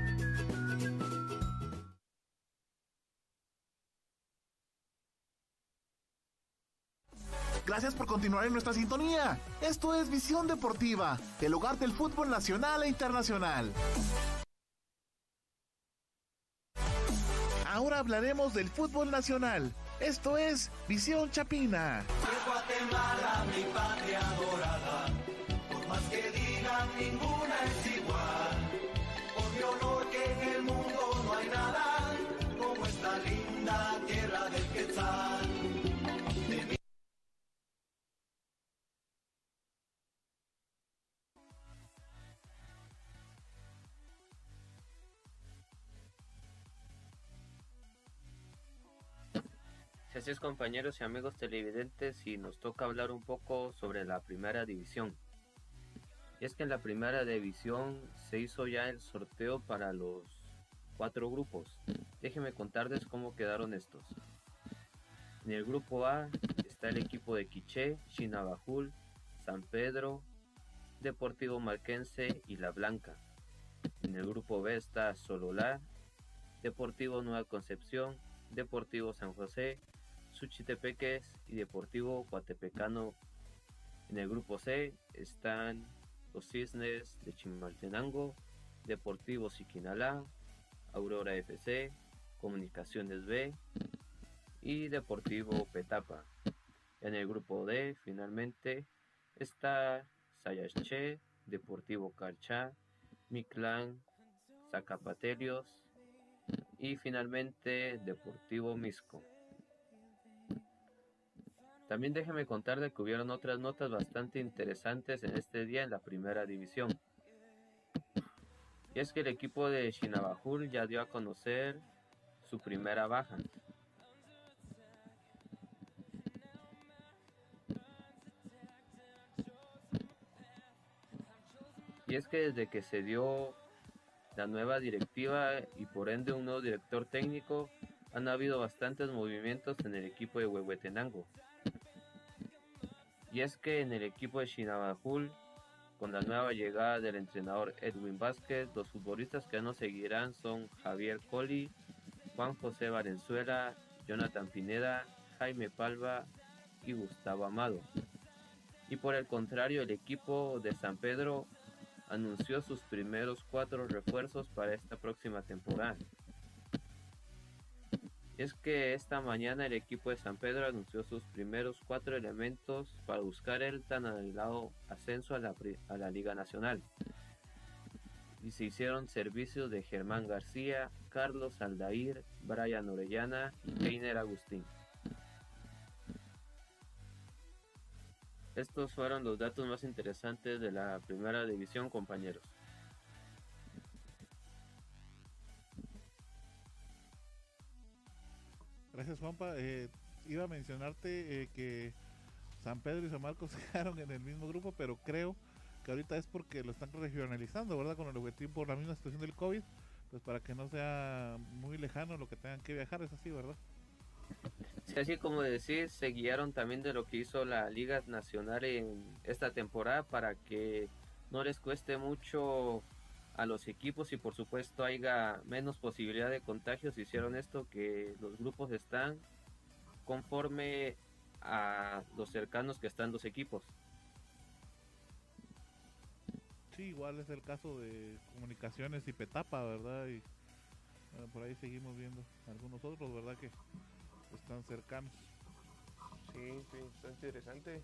Gracias por continuar en nuestra sintonía. Esto es Visión Deportiva, el hogar del fútbol nacional e internacional. Ahora hablaremos del fútbol nacional. Esto es Visión Chapina. Guatemala, mi Así compañeros y amigos televidentes y nos toca hablar un poco sobre la primera división. Y es que en la primera división se hizo ya el sorteo para los cuatro grupos. Déjenme contarles cómo quedaron estos. En el grupo A está el equipo de Quiché, Chinabajul, San Pedro, Deportivo Marquense y La Blanca. En el grupo B está Sololá, Deportivo Nueva Concepción, Deportivo San José, Suchitepeques y Deportivo Coatepecano. En el grupo C están los Cisnes de Chimaltenango, Deportivo Siquinalá, Aurora FC, Comunicaciones B y Deportivo Petapa. En el grupo D finalmente está Sayache, Deportivo Carchá, Miclán, Zacapaterios y finalmente Deportivo Misco. También déjeme contar de que hubieron otras notas bastante interesantes en este día en la primera división. Y es que el equipo de Shinabajul ya dio a conocer su primera baja. Y es que desde que se dio la nueva directiva y por ende un nuevo director técnico, han habido bastantes movimientos en el equipo de Huehuetenango. Y es que en el equipo de Shinabajul, con la nueva llegada del entrenador Edwin Vázquez, los futbolistas que nos seguirán son Javier Colli, Juan José Valenzuela, Jonathan Pineda, Jaime Palva y Gustavo Amado. Y por el contrario, el equipo de San Pedro anunció sus primeros cuatro refuerzos para esta próxima temporada. Es que esta mañana el equipo de San Pedro anunció sus primeros cuatro elementos para buscar el tan anhelado ascenso a la, Liga Nacional. Y se hicieron servicios de Germán García, Carlos Aldair, Brian Orellana y Keiner Agustín. Estos fueron los datos más interesantes de la primera división, compañeros. Gracias, Juanpa. Eh, iba a mencionarte eh, que San Pedro y San Marcos quedaron en el mismo grupo, pero creo que ahorita es porque lo están regionalizando, ¿verdad? Con el objetivo por la misma situación del COVID, pues para que no sea muy lejano lo que tengan que viajar, es así, ¿verdad? Sí, así como decir, se guiaron también de lo que hizo la Liga Nacional en esta temporada para que no les cueste mucho a los equipos y por supuesto haya menos posibilidad de contagios. Hicieron esto que los grupos están conforme a los cercanos que están los equipos. Sí, igual es el caso de comunicaciones y Petapa, ¿verdad? Y por ahí seguimos viendo algunos otros, ¿verdad? Que están cercanos. Sí, sí, está interesante.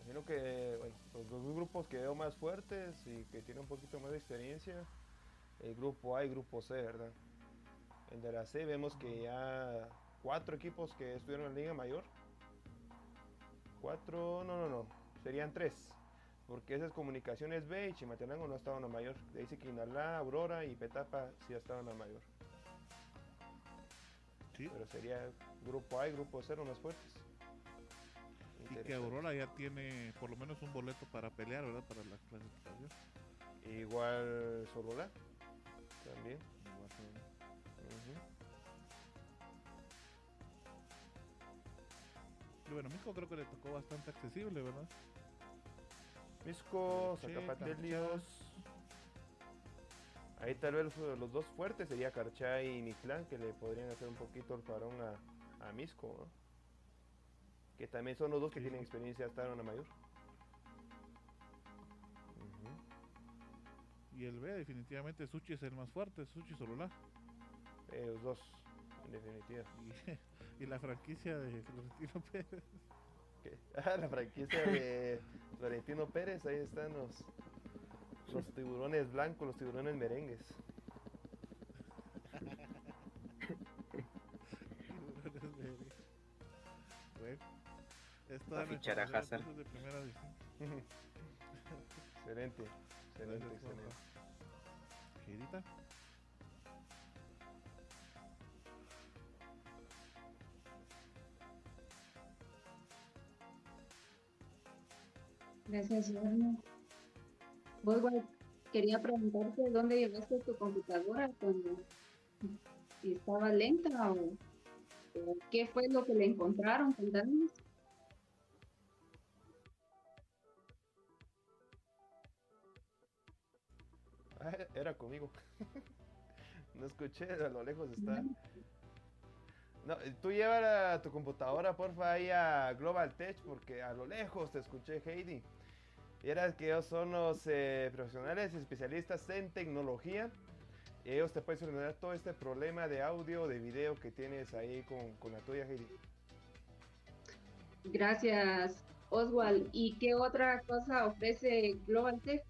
Imagino que bueno, los dos grupos que veo más fuertes y que tienen un poquito más de experiencia, el grupo A y grupo C, ¿verdad? En de la C vemos que ya cuatro equipos que estuvieron en la Liga Mayor. Cuatro, no, no, no, serían tres. Porque esas comunicaciones B y Chimatenango no estaban a mayor. Dice que Inalá, Aurora y Petapa sí estaban a mayor. Sí. Pero sería grupo A y grupo 0 más fuertes. Y que. Aurora ya tiene por lo menos un boleto para pelear, ¿verdad? Para la clasificación. Igual Sorola. También. Igual Ujú. Y bueno, Misco creo que le tocó bastante accesible, ¿verdad? Misco, Sí, Zacapatelios. Ahí tal vez los, dos fuertes sería Carchay y Mictlán, que le podrían hacer un poquito el parón a, a Misco, ¿no? Que también son los dos que tienen experiencia hasta en la mayor. Y el B definitivamente Suchi es el más fuerte, Suchi Solola. Eh, los dos, en definitiva. Y, y la franquicia de Florentino Pérez. ¿Qué? Ah, la franquicia de Florentino Pérez, ahí están los, los tiburones blancos, los tiburones merengues. Esta Va a es fichar a Hazard. de primera excelente, excelente, Gracias, excelente. Girita. Gracias, Orno. Vos, quería preguntarte dónde llevaste tu computadora cuando estaba lenta o, o qué fue lo que le encontraron. Contanos. Era conmigo. no escuché, a lo lejos está. No, eh, tú lleva tu computadora, porfa, ahí a Global Tech, porque a lo lejos te escuché, Heidi. Y era que ellos son los eh, profesionales especialistas en tecnología. Y ellos te pueden solucionar todo este problema de audio, de video que tienes ahí con, con la tuya, Heidi. Gracias, Oswald. ¿Y qué otra cosa ofrece Global Tech?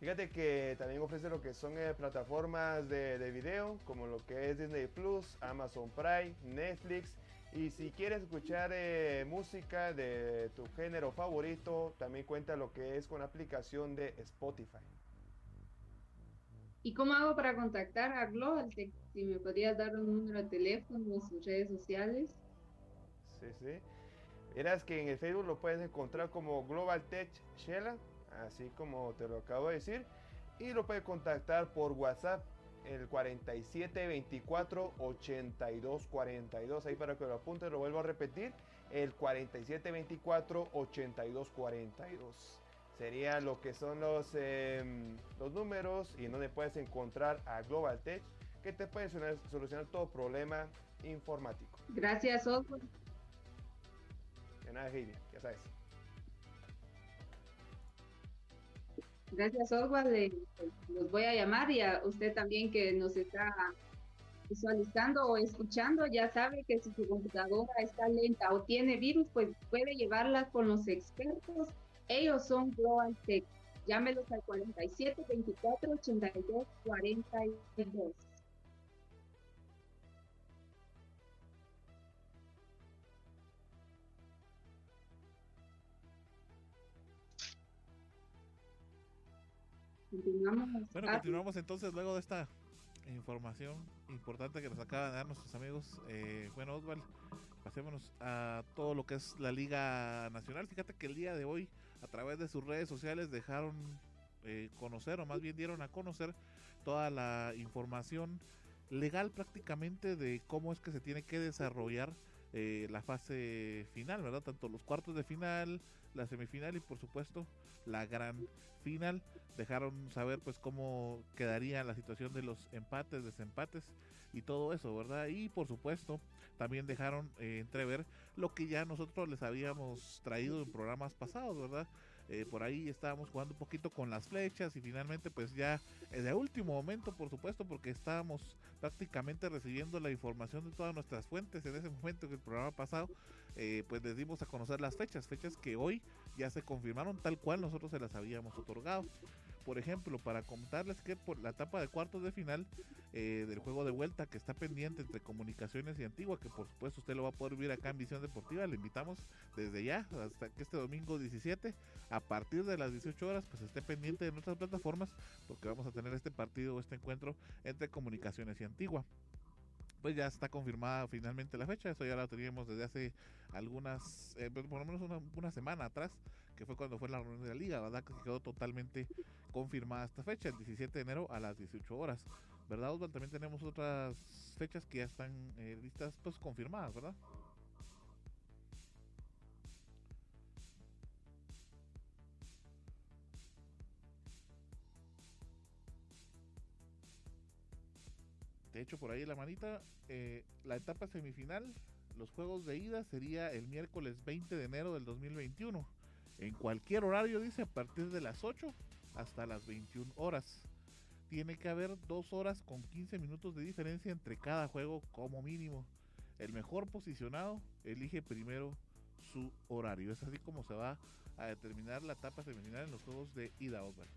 Fíjate que también ofrece lo que son eh, plataformas de, de video, como lo que es Disney Plus, Amazon Prime, Netflix. Y si quieres escuchar eh, música de tu género favorito, también cuenta lo que es con la aplicación de Spotify. ¿Y cómo hago para contactar a Global Tech? Si me podrías dar un número de teléfono o sus redes sociales. Sí, sí. Verás que en el Facebook lo puedes encontrar como Global Tech Shela, así como te lo acabo de decir. Y lo puedes contactar por WhatsApp, el 47 24 82 42. Ahí para que lo apunte, lo vuelvo a repetir, el 47 24 82 42. Sería lo que son los, em, los números y donde puedes encontrar a Global Tech, que te puede solucionar, solucionar todo problema informático. Gracias, Oswald. De nada, Heidi, ya sabes. Gracias, Oswald. Eh, Los voy a llamar y a usted también que nos está visualizando o escuchando, ya sabe que si su computadora está lenta o tiene virus, pues puede llevarla con los expertos. Ellos son Global Tech. Llámelos al 47 24 82 42. Continuamos. Bueno, Ah, continuamos entonces luego de esta información importante que nos acaban de dar nuestros amigos. Eh, bueno, Oswald, pasémonos a todo lo que es la Liga Nacional. Fíjate que el día de hoy, a través de sus redes sociales, dejaron eh, conocer, o más bien dieron a conocer, toda la información legal prácticamente de cómo es que se tiene que desarrollar eh, la fase final, ¿verdad? Tanto los cuartos de final, la semifinal y por supuesto la gran final. Dejaron saber pues cómo quedaría la situación de los empates, desempates y todo eso, ¿verdad? Y por supuesto también dejaron eh, entrever lo que ya nosotros les habíamos traído en programas pasados, ¿verdad? Eh, por ahí estábamos jugando un poquito con las flechas y finalmente pues ya de último momento por supuesto porque estábamos prácticamente recibiendo la información de todas nuestras fuentes en ese momento que el programa pasado eh, pues les dimos a conocer las fechas, fechas que hoy ya se confirmaron tal cual nosotros se las habíamos otorgado. Por ejemplo, para contarles que por la etapa de cuartos de final eh, del juego de vuelta que está pendiente entre Comunicaciones y Antigua, que por supuesto usted lo va a poder ver acá en Visión Deportiva, le invitamos desde ya hasta que este domingo 17, a partir de las 18 horas, pues esté pendiente de nuestras plataformas, porque vamos a tener este partido este encuentro entre Comunicaciones y Antigua pues ya está confirmada finalmente la fecha. Eso ya la teníamos desde hace algunas, eh, por lo menos una, semana atrás, que fue cuando fue la reunión de la liga, ¿verdad? Que quedó totalmente confirmada esta fecha, el 17 de enero a las 18 horas. ¿Verdad, Osvaldo? También tenemos otras fechas que ya están eh, listas, pues confirmadas, ¿verdad? de hecho por ahí la manita, eh, la etapa semifinal, los juegos de ida sería el miércoles 20 de enero del 2021. En cualquier horario, dice, a partir de las 8 hasta las 21 horas. Tiene que haber dos horas con 15 minutos de diferencia entre cada juego como mínimo. El mejor posicionado elige primero su horario. Es así como se va a determinar la etapa semifinal en los juegos de ida, Osvaldo.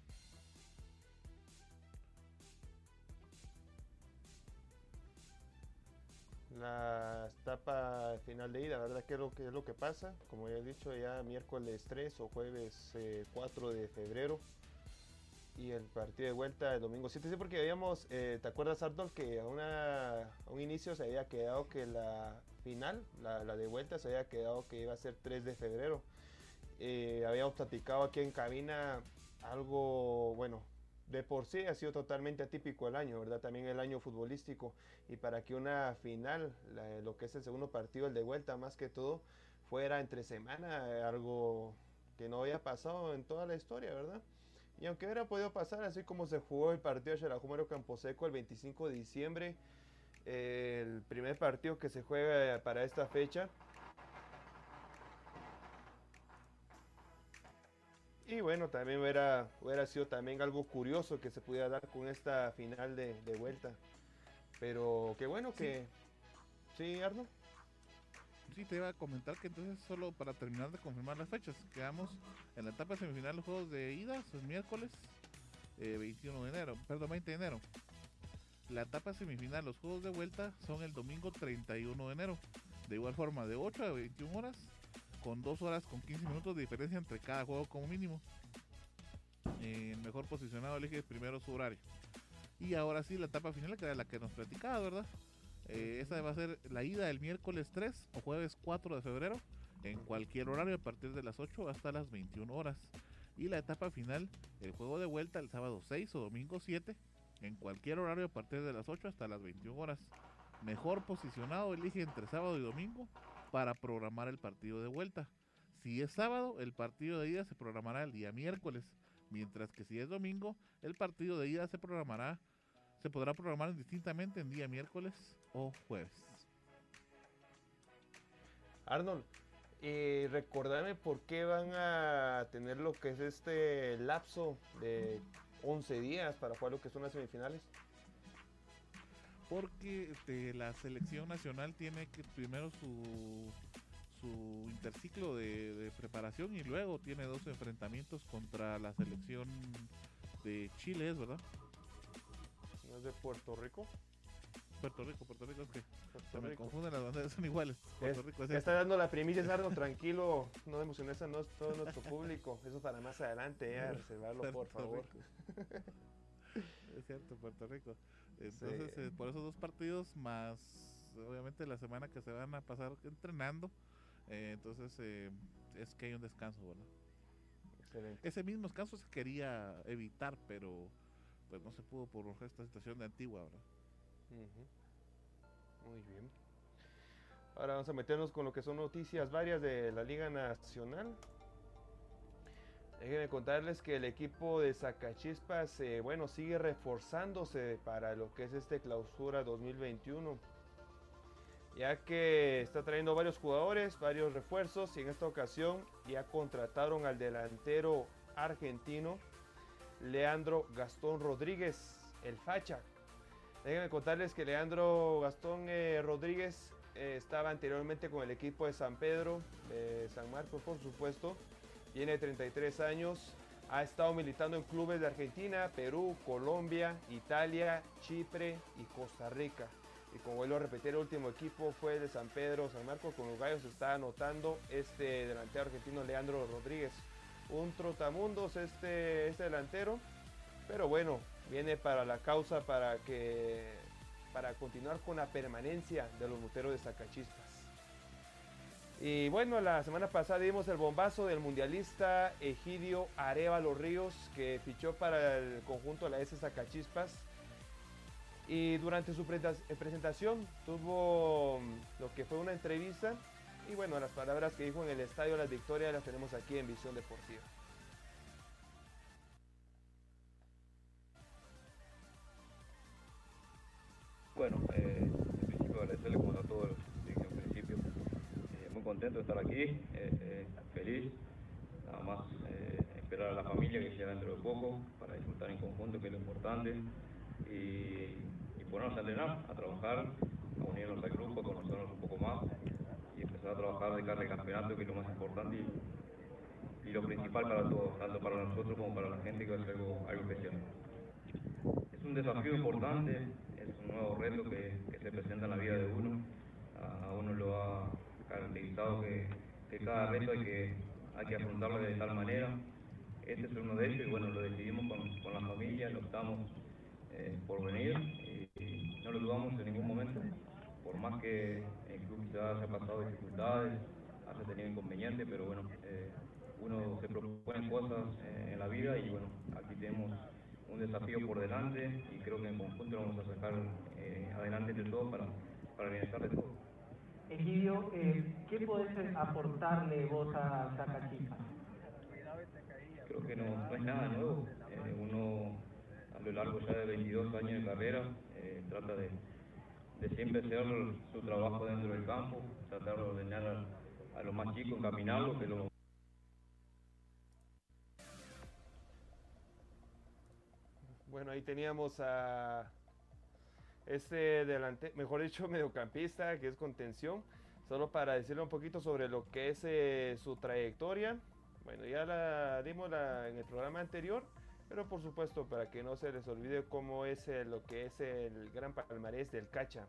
la etapa final de ida, ¿verdad? ¿Qué es lo que, es lo que pasa? Como ya he dicho, ya miércoles 3 o jueves 4 eh, de febrero. Y el partido de vuelta el domingo 7. Sí, porque habíamos, eh, ¿te acuerdas, Arnold, que a, un inicio se había quedado que la final, la, la, de vuelta, se había quedado que iba a ser 3 de febrero. Eh, habíamos platicado aquí en cabina algo, bueno, de por sí ha sido totalmente atípico el año, ¿verdad? También el año futbolístico. Y para que una final, lo que es el segundo partido, el de vuelta más que todo, fuera entre semana, algo que no había pasado en toda la historia, ¿verdad? Y aunque hubiera podido pasar, así como se jugó el partido de Xalajumero Camposeco el 25 de diciembre, el primer partido que se juega para esta fecha, Y bueno, también hubiera, hubiera sido también algo curioso que se pudiera dar con esta final de, de vuelta. Pero qué bueno que... ¿Sí, Arno? Sí, te iba a comentar que entonces solo para terminar de confirmar las fechas, quedamos en la etapa semifinal los juegos de ida, el miércoles eh, 21 de enero, perdón, 20 de enero. La etapa semifinal, los juegos de vuelta son el domingo 31 de enero. De igual forma, de 8 a 21 horas con 2 horas con 15 minutos de diferencia entre cada juego como mínimo. El mejor posicionado elige primero su horario. Y ahora sí, la etapa final, que era la que nos platicaba, ¿verdad? Eh, esa va a ser la ida el miércoles 3 o jueves 4 de febrero, en cualquier horario a partir de las 8 hasta las 21 horas. Y la etapa final, el juego de vuelta el sábado 6 o domingo 7, en cualquier horario a partir de las 8 hasta las 21 horas. Mejor posicionado elige entre sábado y domingo para programar el partido de vuelta. Si es sábado, el partido de ida se programará el día miércoles, mientras que si es domingo, el partido de ida se programará, se podrá programar indistintamente en día miércoles o jueves. Arnold, y recordame por qué van a tener lo que es este lapso de 11 días para jugar lo que son las semifinales porque este, la selección nacional tiene que primero su, su interciclo de, de, preparación y luego tiene dos enfrentamientos contra la selección de Chile, ¿es verdad? ¿No es de Puerto Rico? Puerto Rico, Puerto Rico es que se me confunden las banderas, son iguales. Puerto es, Rico es está dando la primicia, Sardo, tranquilo, no emociones a no, todo nuestro público. Eso para más adelante, ya, reservarlo, Puerto por favor. es cierto, Puerto Rico. Entonces, sí. eh, por esos dos partidos, más obviamente la semana que se van a pasar entrenando, eh, entonces eh, es que hay un descanso, ¿verdad? Excelente. Ese mismo descanso se quería evitar, pero pues no se pudo por esta situación de Antigua, ¿verdad? Muy bien. Ahora vamos a meternos con lo que son noticias varias de la Liga Nacional. Déjenme contarles que el equipo de Zacachispas, eh, bueno, sigue reforzándose para lo que es este clausura 2021. Ya que está trayendo varios jugadores, varios refuerzos y en esta ocasión ya contrataron al delantero argentino Leandro Gastón Rodríguez, el facha. Déjenme contarles que Leandro Gastón eh, Rodríguez eh, estaba anteriormente con el equipo de San Pedro, de San Marcos por supuesto, tiene 33 años, Ha estado militando en clubes de Argentina, Perú, Colombia, Italia, Chipre y Costa Rica. Y como vuelvo a repetir, el último equipo fue el de San Pedro San Marcos. Con los gallos está anotando este delantero argentino Leandro Rodríguez. Un trotamundos este, este delantero. Pero bueno, viene para la causa para que para continuar con la permanencia de los moteros de Zacachispas. Y bueno, la semana pasada dimos el bombazo del mundialista Egidio Arevalo Ríos, que fichó para el conjunto de la S Zacachispas. Y durante su presentación tuvo mm, lo que fue una entrevista. Y bueno, las palabras que dijo en el Estadio Las Victorias las tenemos aquí en Visión Deportiva. Bueno, eh, en principio agradecerle como a todos en principio. Eh, muy contento de estar aquí, eh, eh, feliz. Nada más eh, esperar a la familia que sea dentro de poco para disfrutar en conjunto, que es lo importante. Y, y ponernos a entrenar, a trabajar, a unirnos al grupo, conocernos un poco más y empezar a trabajar de cara al campeonato, que es lo más importante y, y lo principal para todos, tanto para nosotros como para la gente, que a ser algo, algo especial. Es un desafío importante, es un nuevo reto que, que se presenta en la vida de uno. A, uno lo ha caracterizado que, que cada reto hay que, hay que afrontarlo de tal manera. Este es uno de ellos y bueno, lo decidimos con, con la familia, lo optamos eh, por venir y, no lo dudamos en ningún momento. Por más que el club ya haya pasado dificultades, haya tenido inconvenientes, pero bueno, eh, uno se propone cosas eh, en la vida y bueno, aquí tenemos un desafío por delante y creo que en conjunto lo vamos a sacar eh, adelante de todo para, para el bienestar de todos. Egidio, eh, ¿qué podés aportarle vos a Zacachispas? Creo que no, no es nada nuevo. Eh, uno a lo largo ya de 22 años de carrera eh, trata de, de siempre hacer su trabajo dentro del campo, tratar de ordenar a, a los más chicos, encaminarlos, que lo Bueno, ahí teníamos a este delante, mejor dicho, mediocampista, que es contención. Solo para decirle un poquito sobre lo que es eh, su trayectoria. Bueno, ya la dimos la- en el programa anterior, pero por supuesto para que no se les olvide cómo es eh, lo que es el gran palmarés del Cacha.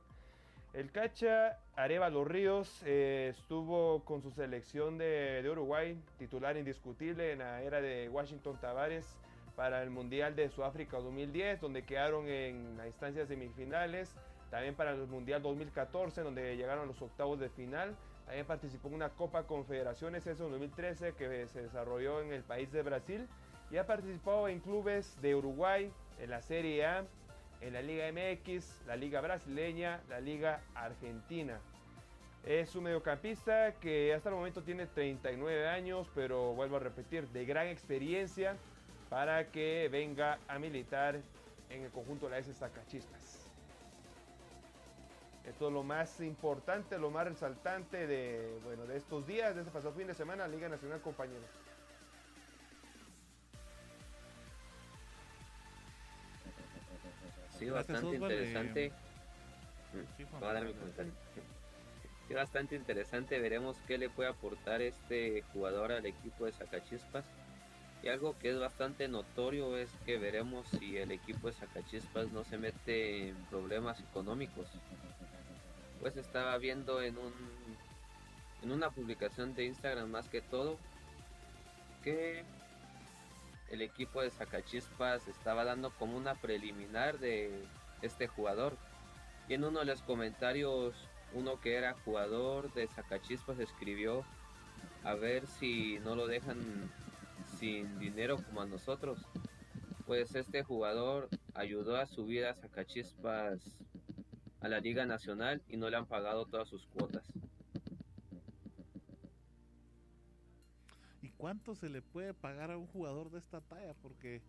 El Cacha Arevalo Ríos eh, estuvo con su selección de, de Uruguay, titular indiscutible en la era de Washington Tavares para el Mundial de Sudáfrica 2010, donde quedaron en las instancias semifinales. También para el Mundial 2014, donde llegaron a los octavos de final. También participó en una Copa Confederaciones, eso en 2013, que se desarrolló en el país de Brasil. Y ha participado en clubes de Uruguay, en la Serie A, en la Liga MX, la Liga Brasileña, la Liga Argentina. Es un mediocampista que hasta el momento tiene 39 años, pero vuelvo a repetir, de gran experiencia para que venga a militar en el conjunto de la S Zacachispas. Esto es lo más importante, lo más resaltante de, bueno, de estos días, de este pasado fin de semana, Liga Nacional, compañeros. Sí, bastante Osvaldo. interesante. Sí, Juan, a dar mi comentario. Sí, bastante interesante. Veremos qué le puede aportar este jugador al equipo de Zacachispas. Y algo que es bastante notorio es que veremos si el equipo de Zacachispas no se mete en problemas económicos. Pues estaba viendo en un en una publicación de Instagram más que todo que el equipo de Zacachispas estaba dando como una preliminar de este jugador. Y en uno de los comentarios, uno que era jugador de Zacachispas escribió a ver si no lo dejan sin dinero como a nosotros. Pues este jugador ayudó a subir a Zacachispas a la Liga Nacional y no le han pagado todas sus cuotas. ¿Y cuánto se le puede pagar a un jugador de esta talla? Porque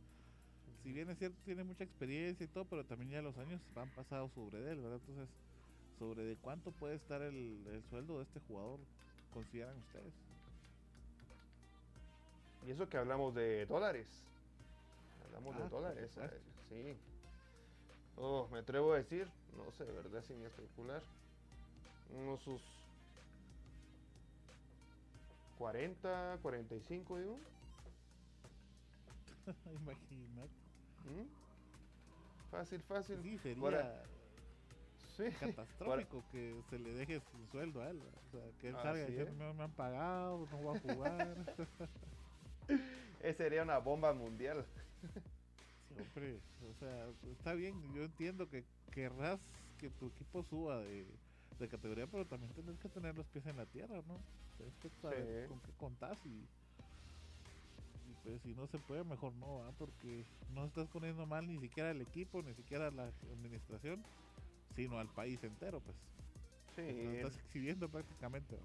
si bien es cierto, tiene mucha experiencia y todo, pero también ya los años han pasado sobre él, ¿verdad? Entonces, ¿sobre de cuánto puede estar el, el sueldo de este jugador? ¿Consideran ustedes? Y eso que hablamos de dólares. Hablamos Ah, de por dólares. eh, Sí. Oh, me atrevo a decir, no sé, ¿verdad? Sin especular. Unos sus 40, 45, digo. Imagínate. ¿Mm? Fácil, fácil. Sí, sería Sí. catastrófico que se le deje sin sueldo a él. O sea, que él Así salga y es. no me han pagado, no voy a jugar. Esa sería una bomba mundial. Sí, hombre, o sea, está bien, yo entiendo que querrás que tu equipo suba de, de categoría, pero también tienes que tener los pies en la tierra, ¿no? Tienes que saber Sí. con qué contás y, y pues si no se puede, mejor no, ¿va? porque no estás poniendo mal ni siquiera al equipo, ni siquiera a la administración, sino al país entero, pues. Sí. Lo estás exhibiendo prácticamente, ¿va?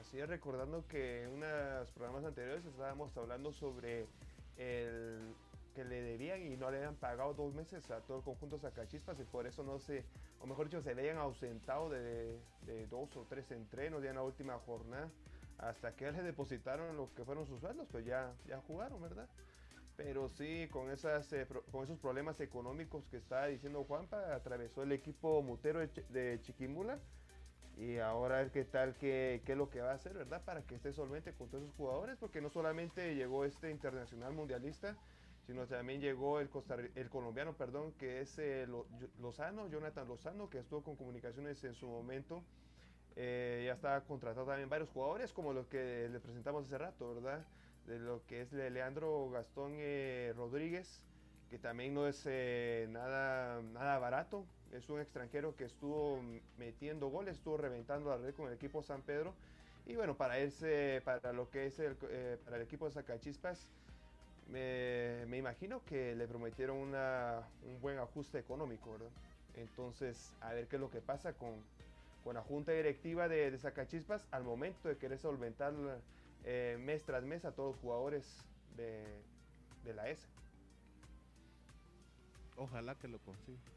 Así es, recordando que en unos programas anteriores estábamos hablando sobre el que le debían y no le habían pagado dos meses a todo el conjunto Sacachispas y por eso no se, o mejor dicho, se le hayan ausentado de, dos o tres entrenos ya en la última jornada hasta que le depositaron lo que fueron sus sueldos, pues ya, ya jugaron, ¿verdad? Pero sí, con, esas, eh, con esos problemas económicos que está diciendo Juanpa, atravesó el equipo mutero de Chiquimula y ahora es qué tal, qué, qué es lo que va a hacer, ¿verdad? Para que esté solvente con todos esos jugadores, porque no solamente llegó este internacional mundialista, sino también llegó el, costarri- el colombiano, perdón, que es eh, Lozano, Jonathan Lozano, que estuvo con comunicaciones en su momento. Eh, ya está contratado también varios jugadores, como los que le presentamos hace rato, ¿verdad? De lo que es Leandro Gastón eh, Rodríguez, que también no es nada, nada barato. Es un extranjero que estuvo metiendo goles, estuvo reventando la red con el equipo San Pedro. Y bueno, para ese, para lo que es el, eh, para el equipo de Sacachispas, me, imagino que le prometieron un buen ajuste económico, ¿verdad? Entonces, a ver qué es lo que pasa con, la junta directiva de, de Sacachispas al momento de querer solventar eh, mes tras mes a todos los jugadores de, de la S. Ojalá que lo consiga.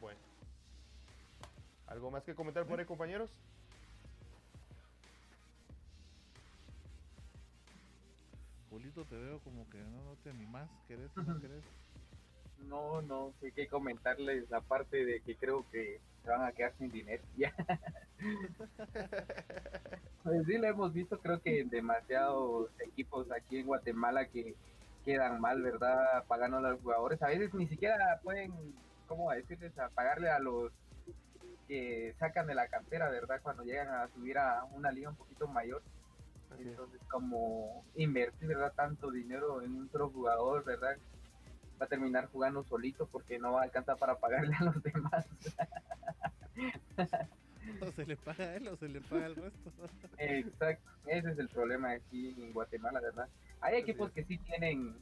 Bueno. ¿Algo más que comentar por ahí, compañeros? Julito, te veo como que no, no te animás, ¿querés o no querés? No, no sé qué comentarles, aparte de que creo que se van a quedar sin dinero. Ya. Pues sí, lo hemos visto, creo que en demasiados equipos aquí en Guatemala que quedan mal, ¿verdad? Pagando a los jugadores. A veces ni siquiera pueden, ¿cómo decirles? A pagarle a los que sacan de la cantera, ¿verdad? Cuando llegan a subir a una liga un poquito mayor. Así es. Entonces, como invertir, ¿verdad? Tanto dinero en un solo jugador, ¿verdad? Va a terminar jugando solito porque no va a alcanzar para pagarle a los demás. O se le paga a él o se le paga al resto. Exacto, ese es el problema aquí en Guatemala, ¿verdad? Hay equipos que sí tienen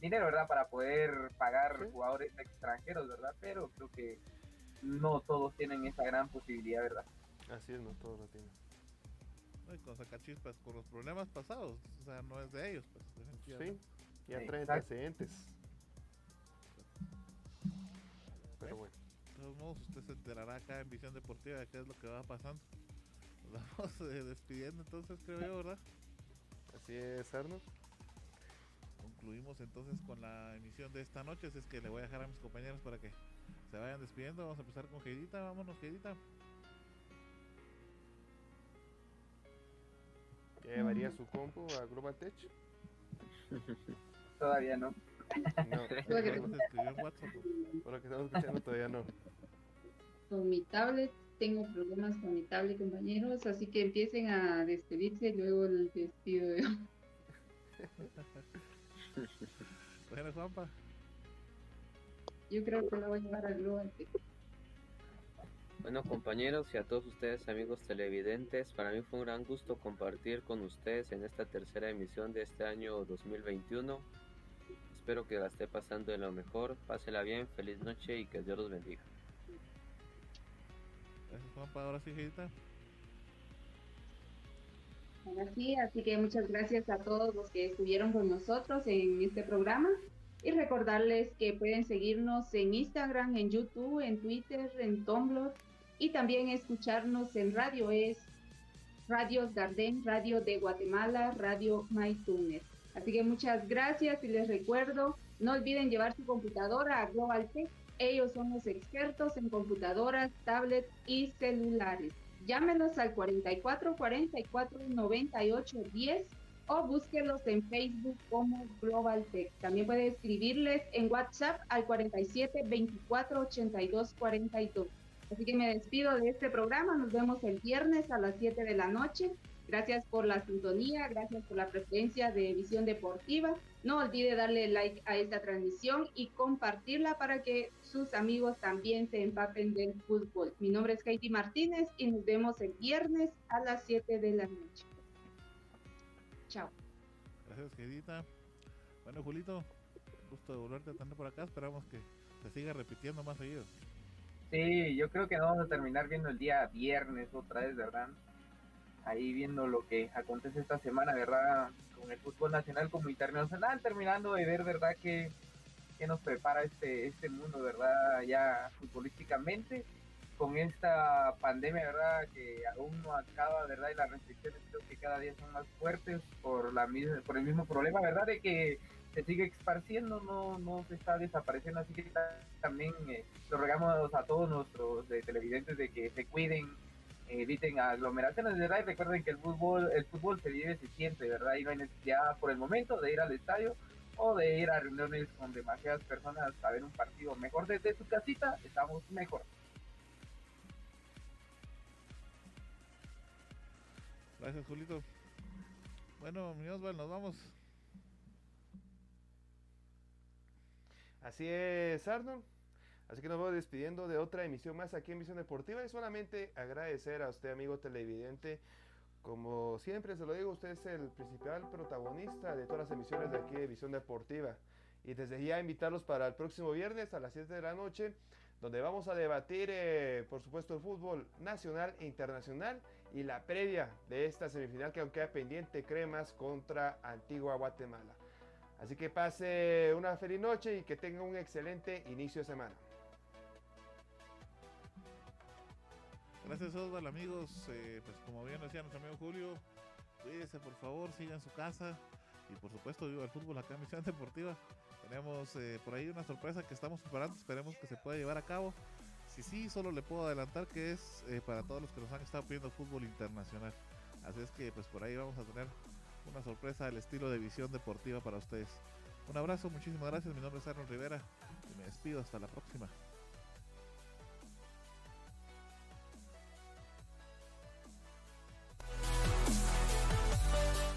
dinero, ¿verdad? Para poder pagar Sí. jugadores extranjeros, ¿verdad? Pero creo que no todos tienen esa gran posibilidad, ¿verdad? Así es, no todos lo tienen. No, y con sacachispas, con los problemas pasados, o sea, no es de ellos, pues. Sí, ya traen Exacto. antecedentes. Pero bueno, De todos modos, usted se enterará acá en Visión Deportiva de qué es lo que va pasando. Nos vamos eh, despidiendo entonces, creo yo, ¿verdad? así es, Arno. Concluimos entonces con la emisión de esta noche, así es que le voy a dejar a mis compañeros para que se vayan despidiendo. Vamos a empezar con Geidita, vámonos Geidita. ¿Ya llevaría su compu a Global Tech? Todavía no. No, Nos escribió en WhatsApp. por lo que estamos escuchando todavía no. con mi tablet. Tengo problemas con mi tablet, compañeros, así que empiecen a despedirse y luego el despido yo. Bueno, Juanpa, Yo creo que lo voy a llevar al Global Tech. Bueno compañeros y a todos ustedes amigos televidentes, para mí fue un gran gusto compartir con ustedes en esta tercera emisión de este año 2021. Espero que la esté pasando de lo mejor, pásela bien, feliz noche y que Dios los bendiga. gracias Juanpa, ahora sí Geidita. Ahora sí, así que muchas gracias a todos los que estuvieron con nosotros en este programa y recordarles que pueden seguirnos en Instagram, en YouTube, en Twitter, en Tumblr y también escucharnos en radio es Radio Garden, Radio de Guatemala, Radio MyTuner. Así que muchas gracias y les recuerdo, no olviden llevar su computadora a Global Tech. Ellos son los expertos en computadoras, tablets y celulares. llámenos al 44 44 98 10 o búsquelos en Facebook como Global Tech. También puede escribirles en WhatsApp al 47 24 82 42. Así que me despido de este programa. Nos vemos el viernes a las 7 de la noche. Gracias por la sintonía, gracias por la preferencia de Visión Deportiva. No olvide darle like a esta transmisión y compartirla para que sus amigos también se empapen del fútbol. Mi nombre es Katie Martínez y nos vemos el viernes a las 7 de la noche. Chao. Gracias, queridita. Bueno, Julito, gusto de volverte a tener por acá. Esperamos que se siga repitiendo más seguido. Sí, yo creo que vamos a terminar viendo el día viernes otra vez, ¿verdad? Ahí viendo lo que acontece esta semana, ¿verdad? Con el fútbol nacional como internacional, terminando de ver, ¿verdad? Que, que nos prepara este, este mundo, ¿verdad? Ya futbolísticamente, con esta pandemia, ¿verdad? Que aún no acaba, ¿verdad? Y las restricciones creo que cada día son más fuertes por, la por el mismo problema, ¿verdad? De que se sigue esparciendo, no, no se está desapareciendo, así que también eh, lo regamos a todos nuestros eh, televidentes de que se cuiden, eviten aglomeraciones, ¿verdad? Y recuerden que el fútbol, el fútbol se vive, se siente, ¿verdad? Y no hay necesidad por el momento de ir al estadio o de ir a reuniones con demasiadas personas a ver un partido mejor desde su casita, estamos mejor. Gracias, Julito. Bueno, mi Osval, nos vamos. Así es, Arnold. Así que nos vamos despidiendo de otra emisión más aquí en Visión Deportiva y solamente agradecer a usted, amigo televidente. Como siempre se lo digo, usted es el principal protagonista de todas las emisiones de aquí de Visión Deportiva. Y desde ya invitarlos para el próximo viernes a las 7 de la noche, donde vamos a debatir, eh, por supuesto, el fútbol nacional e internacional y la previa de esta semifinal que aún queda pendiente, Cremas contra Antigua Guatemala. Así que pase una feliz noche y que tenga un excelente inicio de semana. Gracias Osval amigos, eh, pues como bien decía nuestro amigo Julio, cuídese por favor, siga en su casa y por supuesto viva el fútbol acá en Misión Deportiva. Tenemos eh, por ahí una sorpresa que estamos preparando, esperemos que se pueda llevar a cabo. Si sí, solo le puedo adelantar que es eh, para todos los que nos han estado pidiendo fútbol internacional. Así es que pues por ahí vamos a tener una sorpresa del estilo de visión deportiva para ustedes. Un abrazo, muchísimas gracias. Mi nombre es Arnold Rivera y me despido hasta la próxima.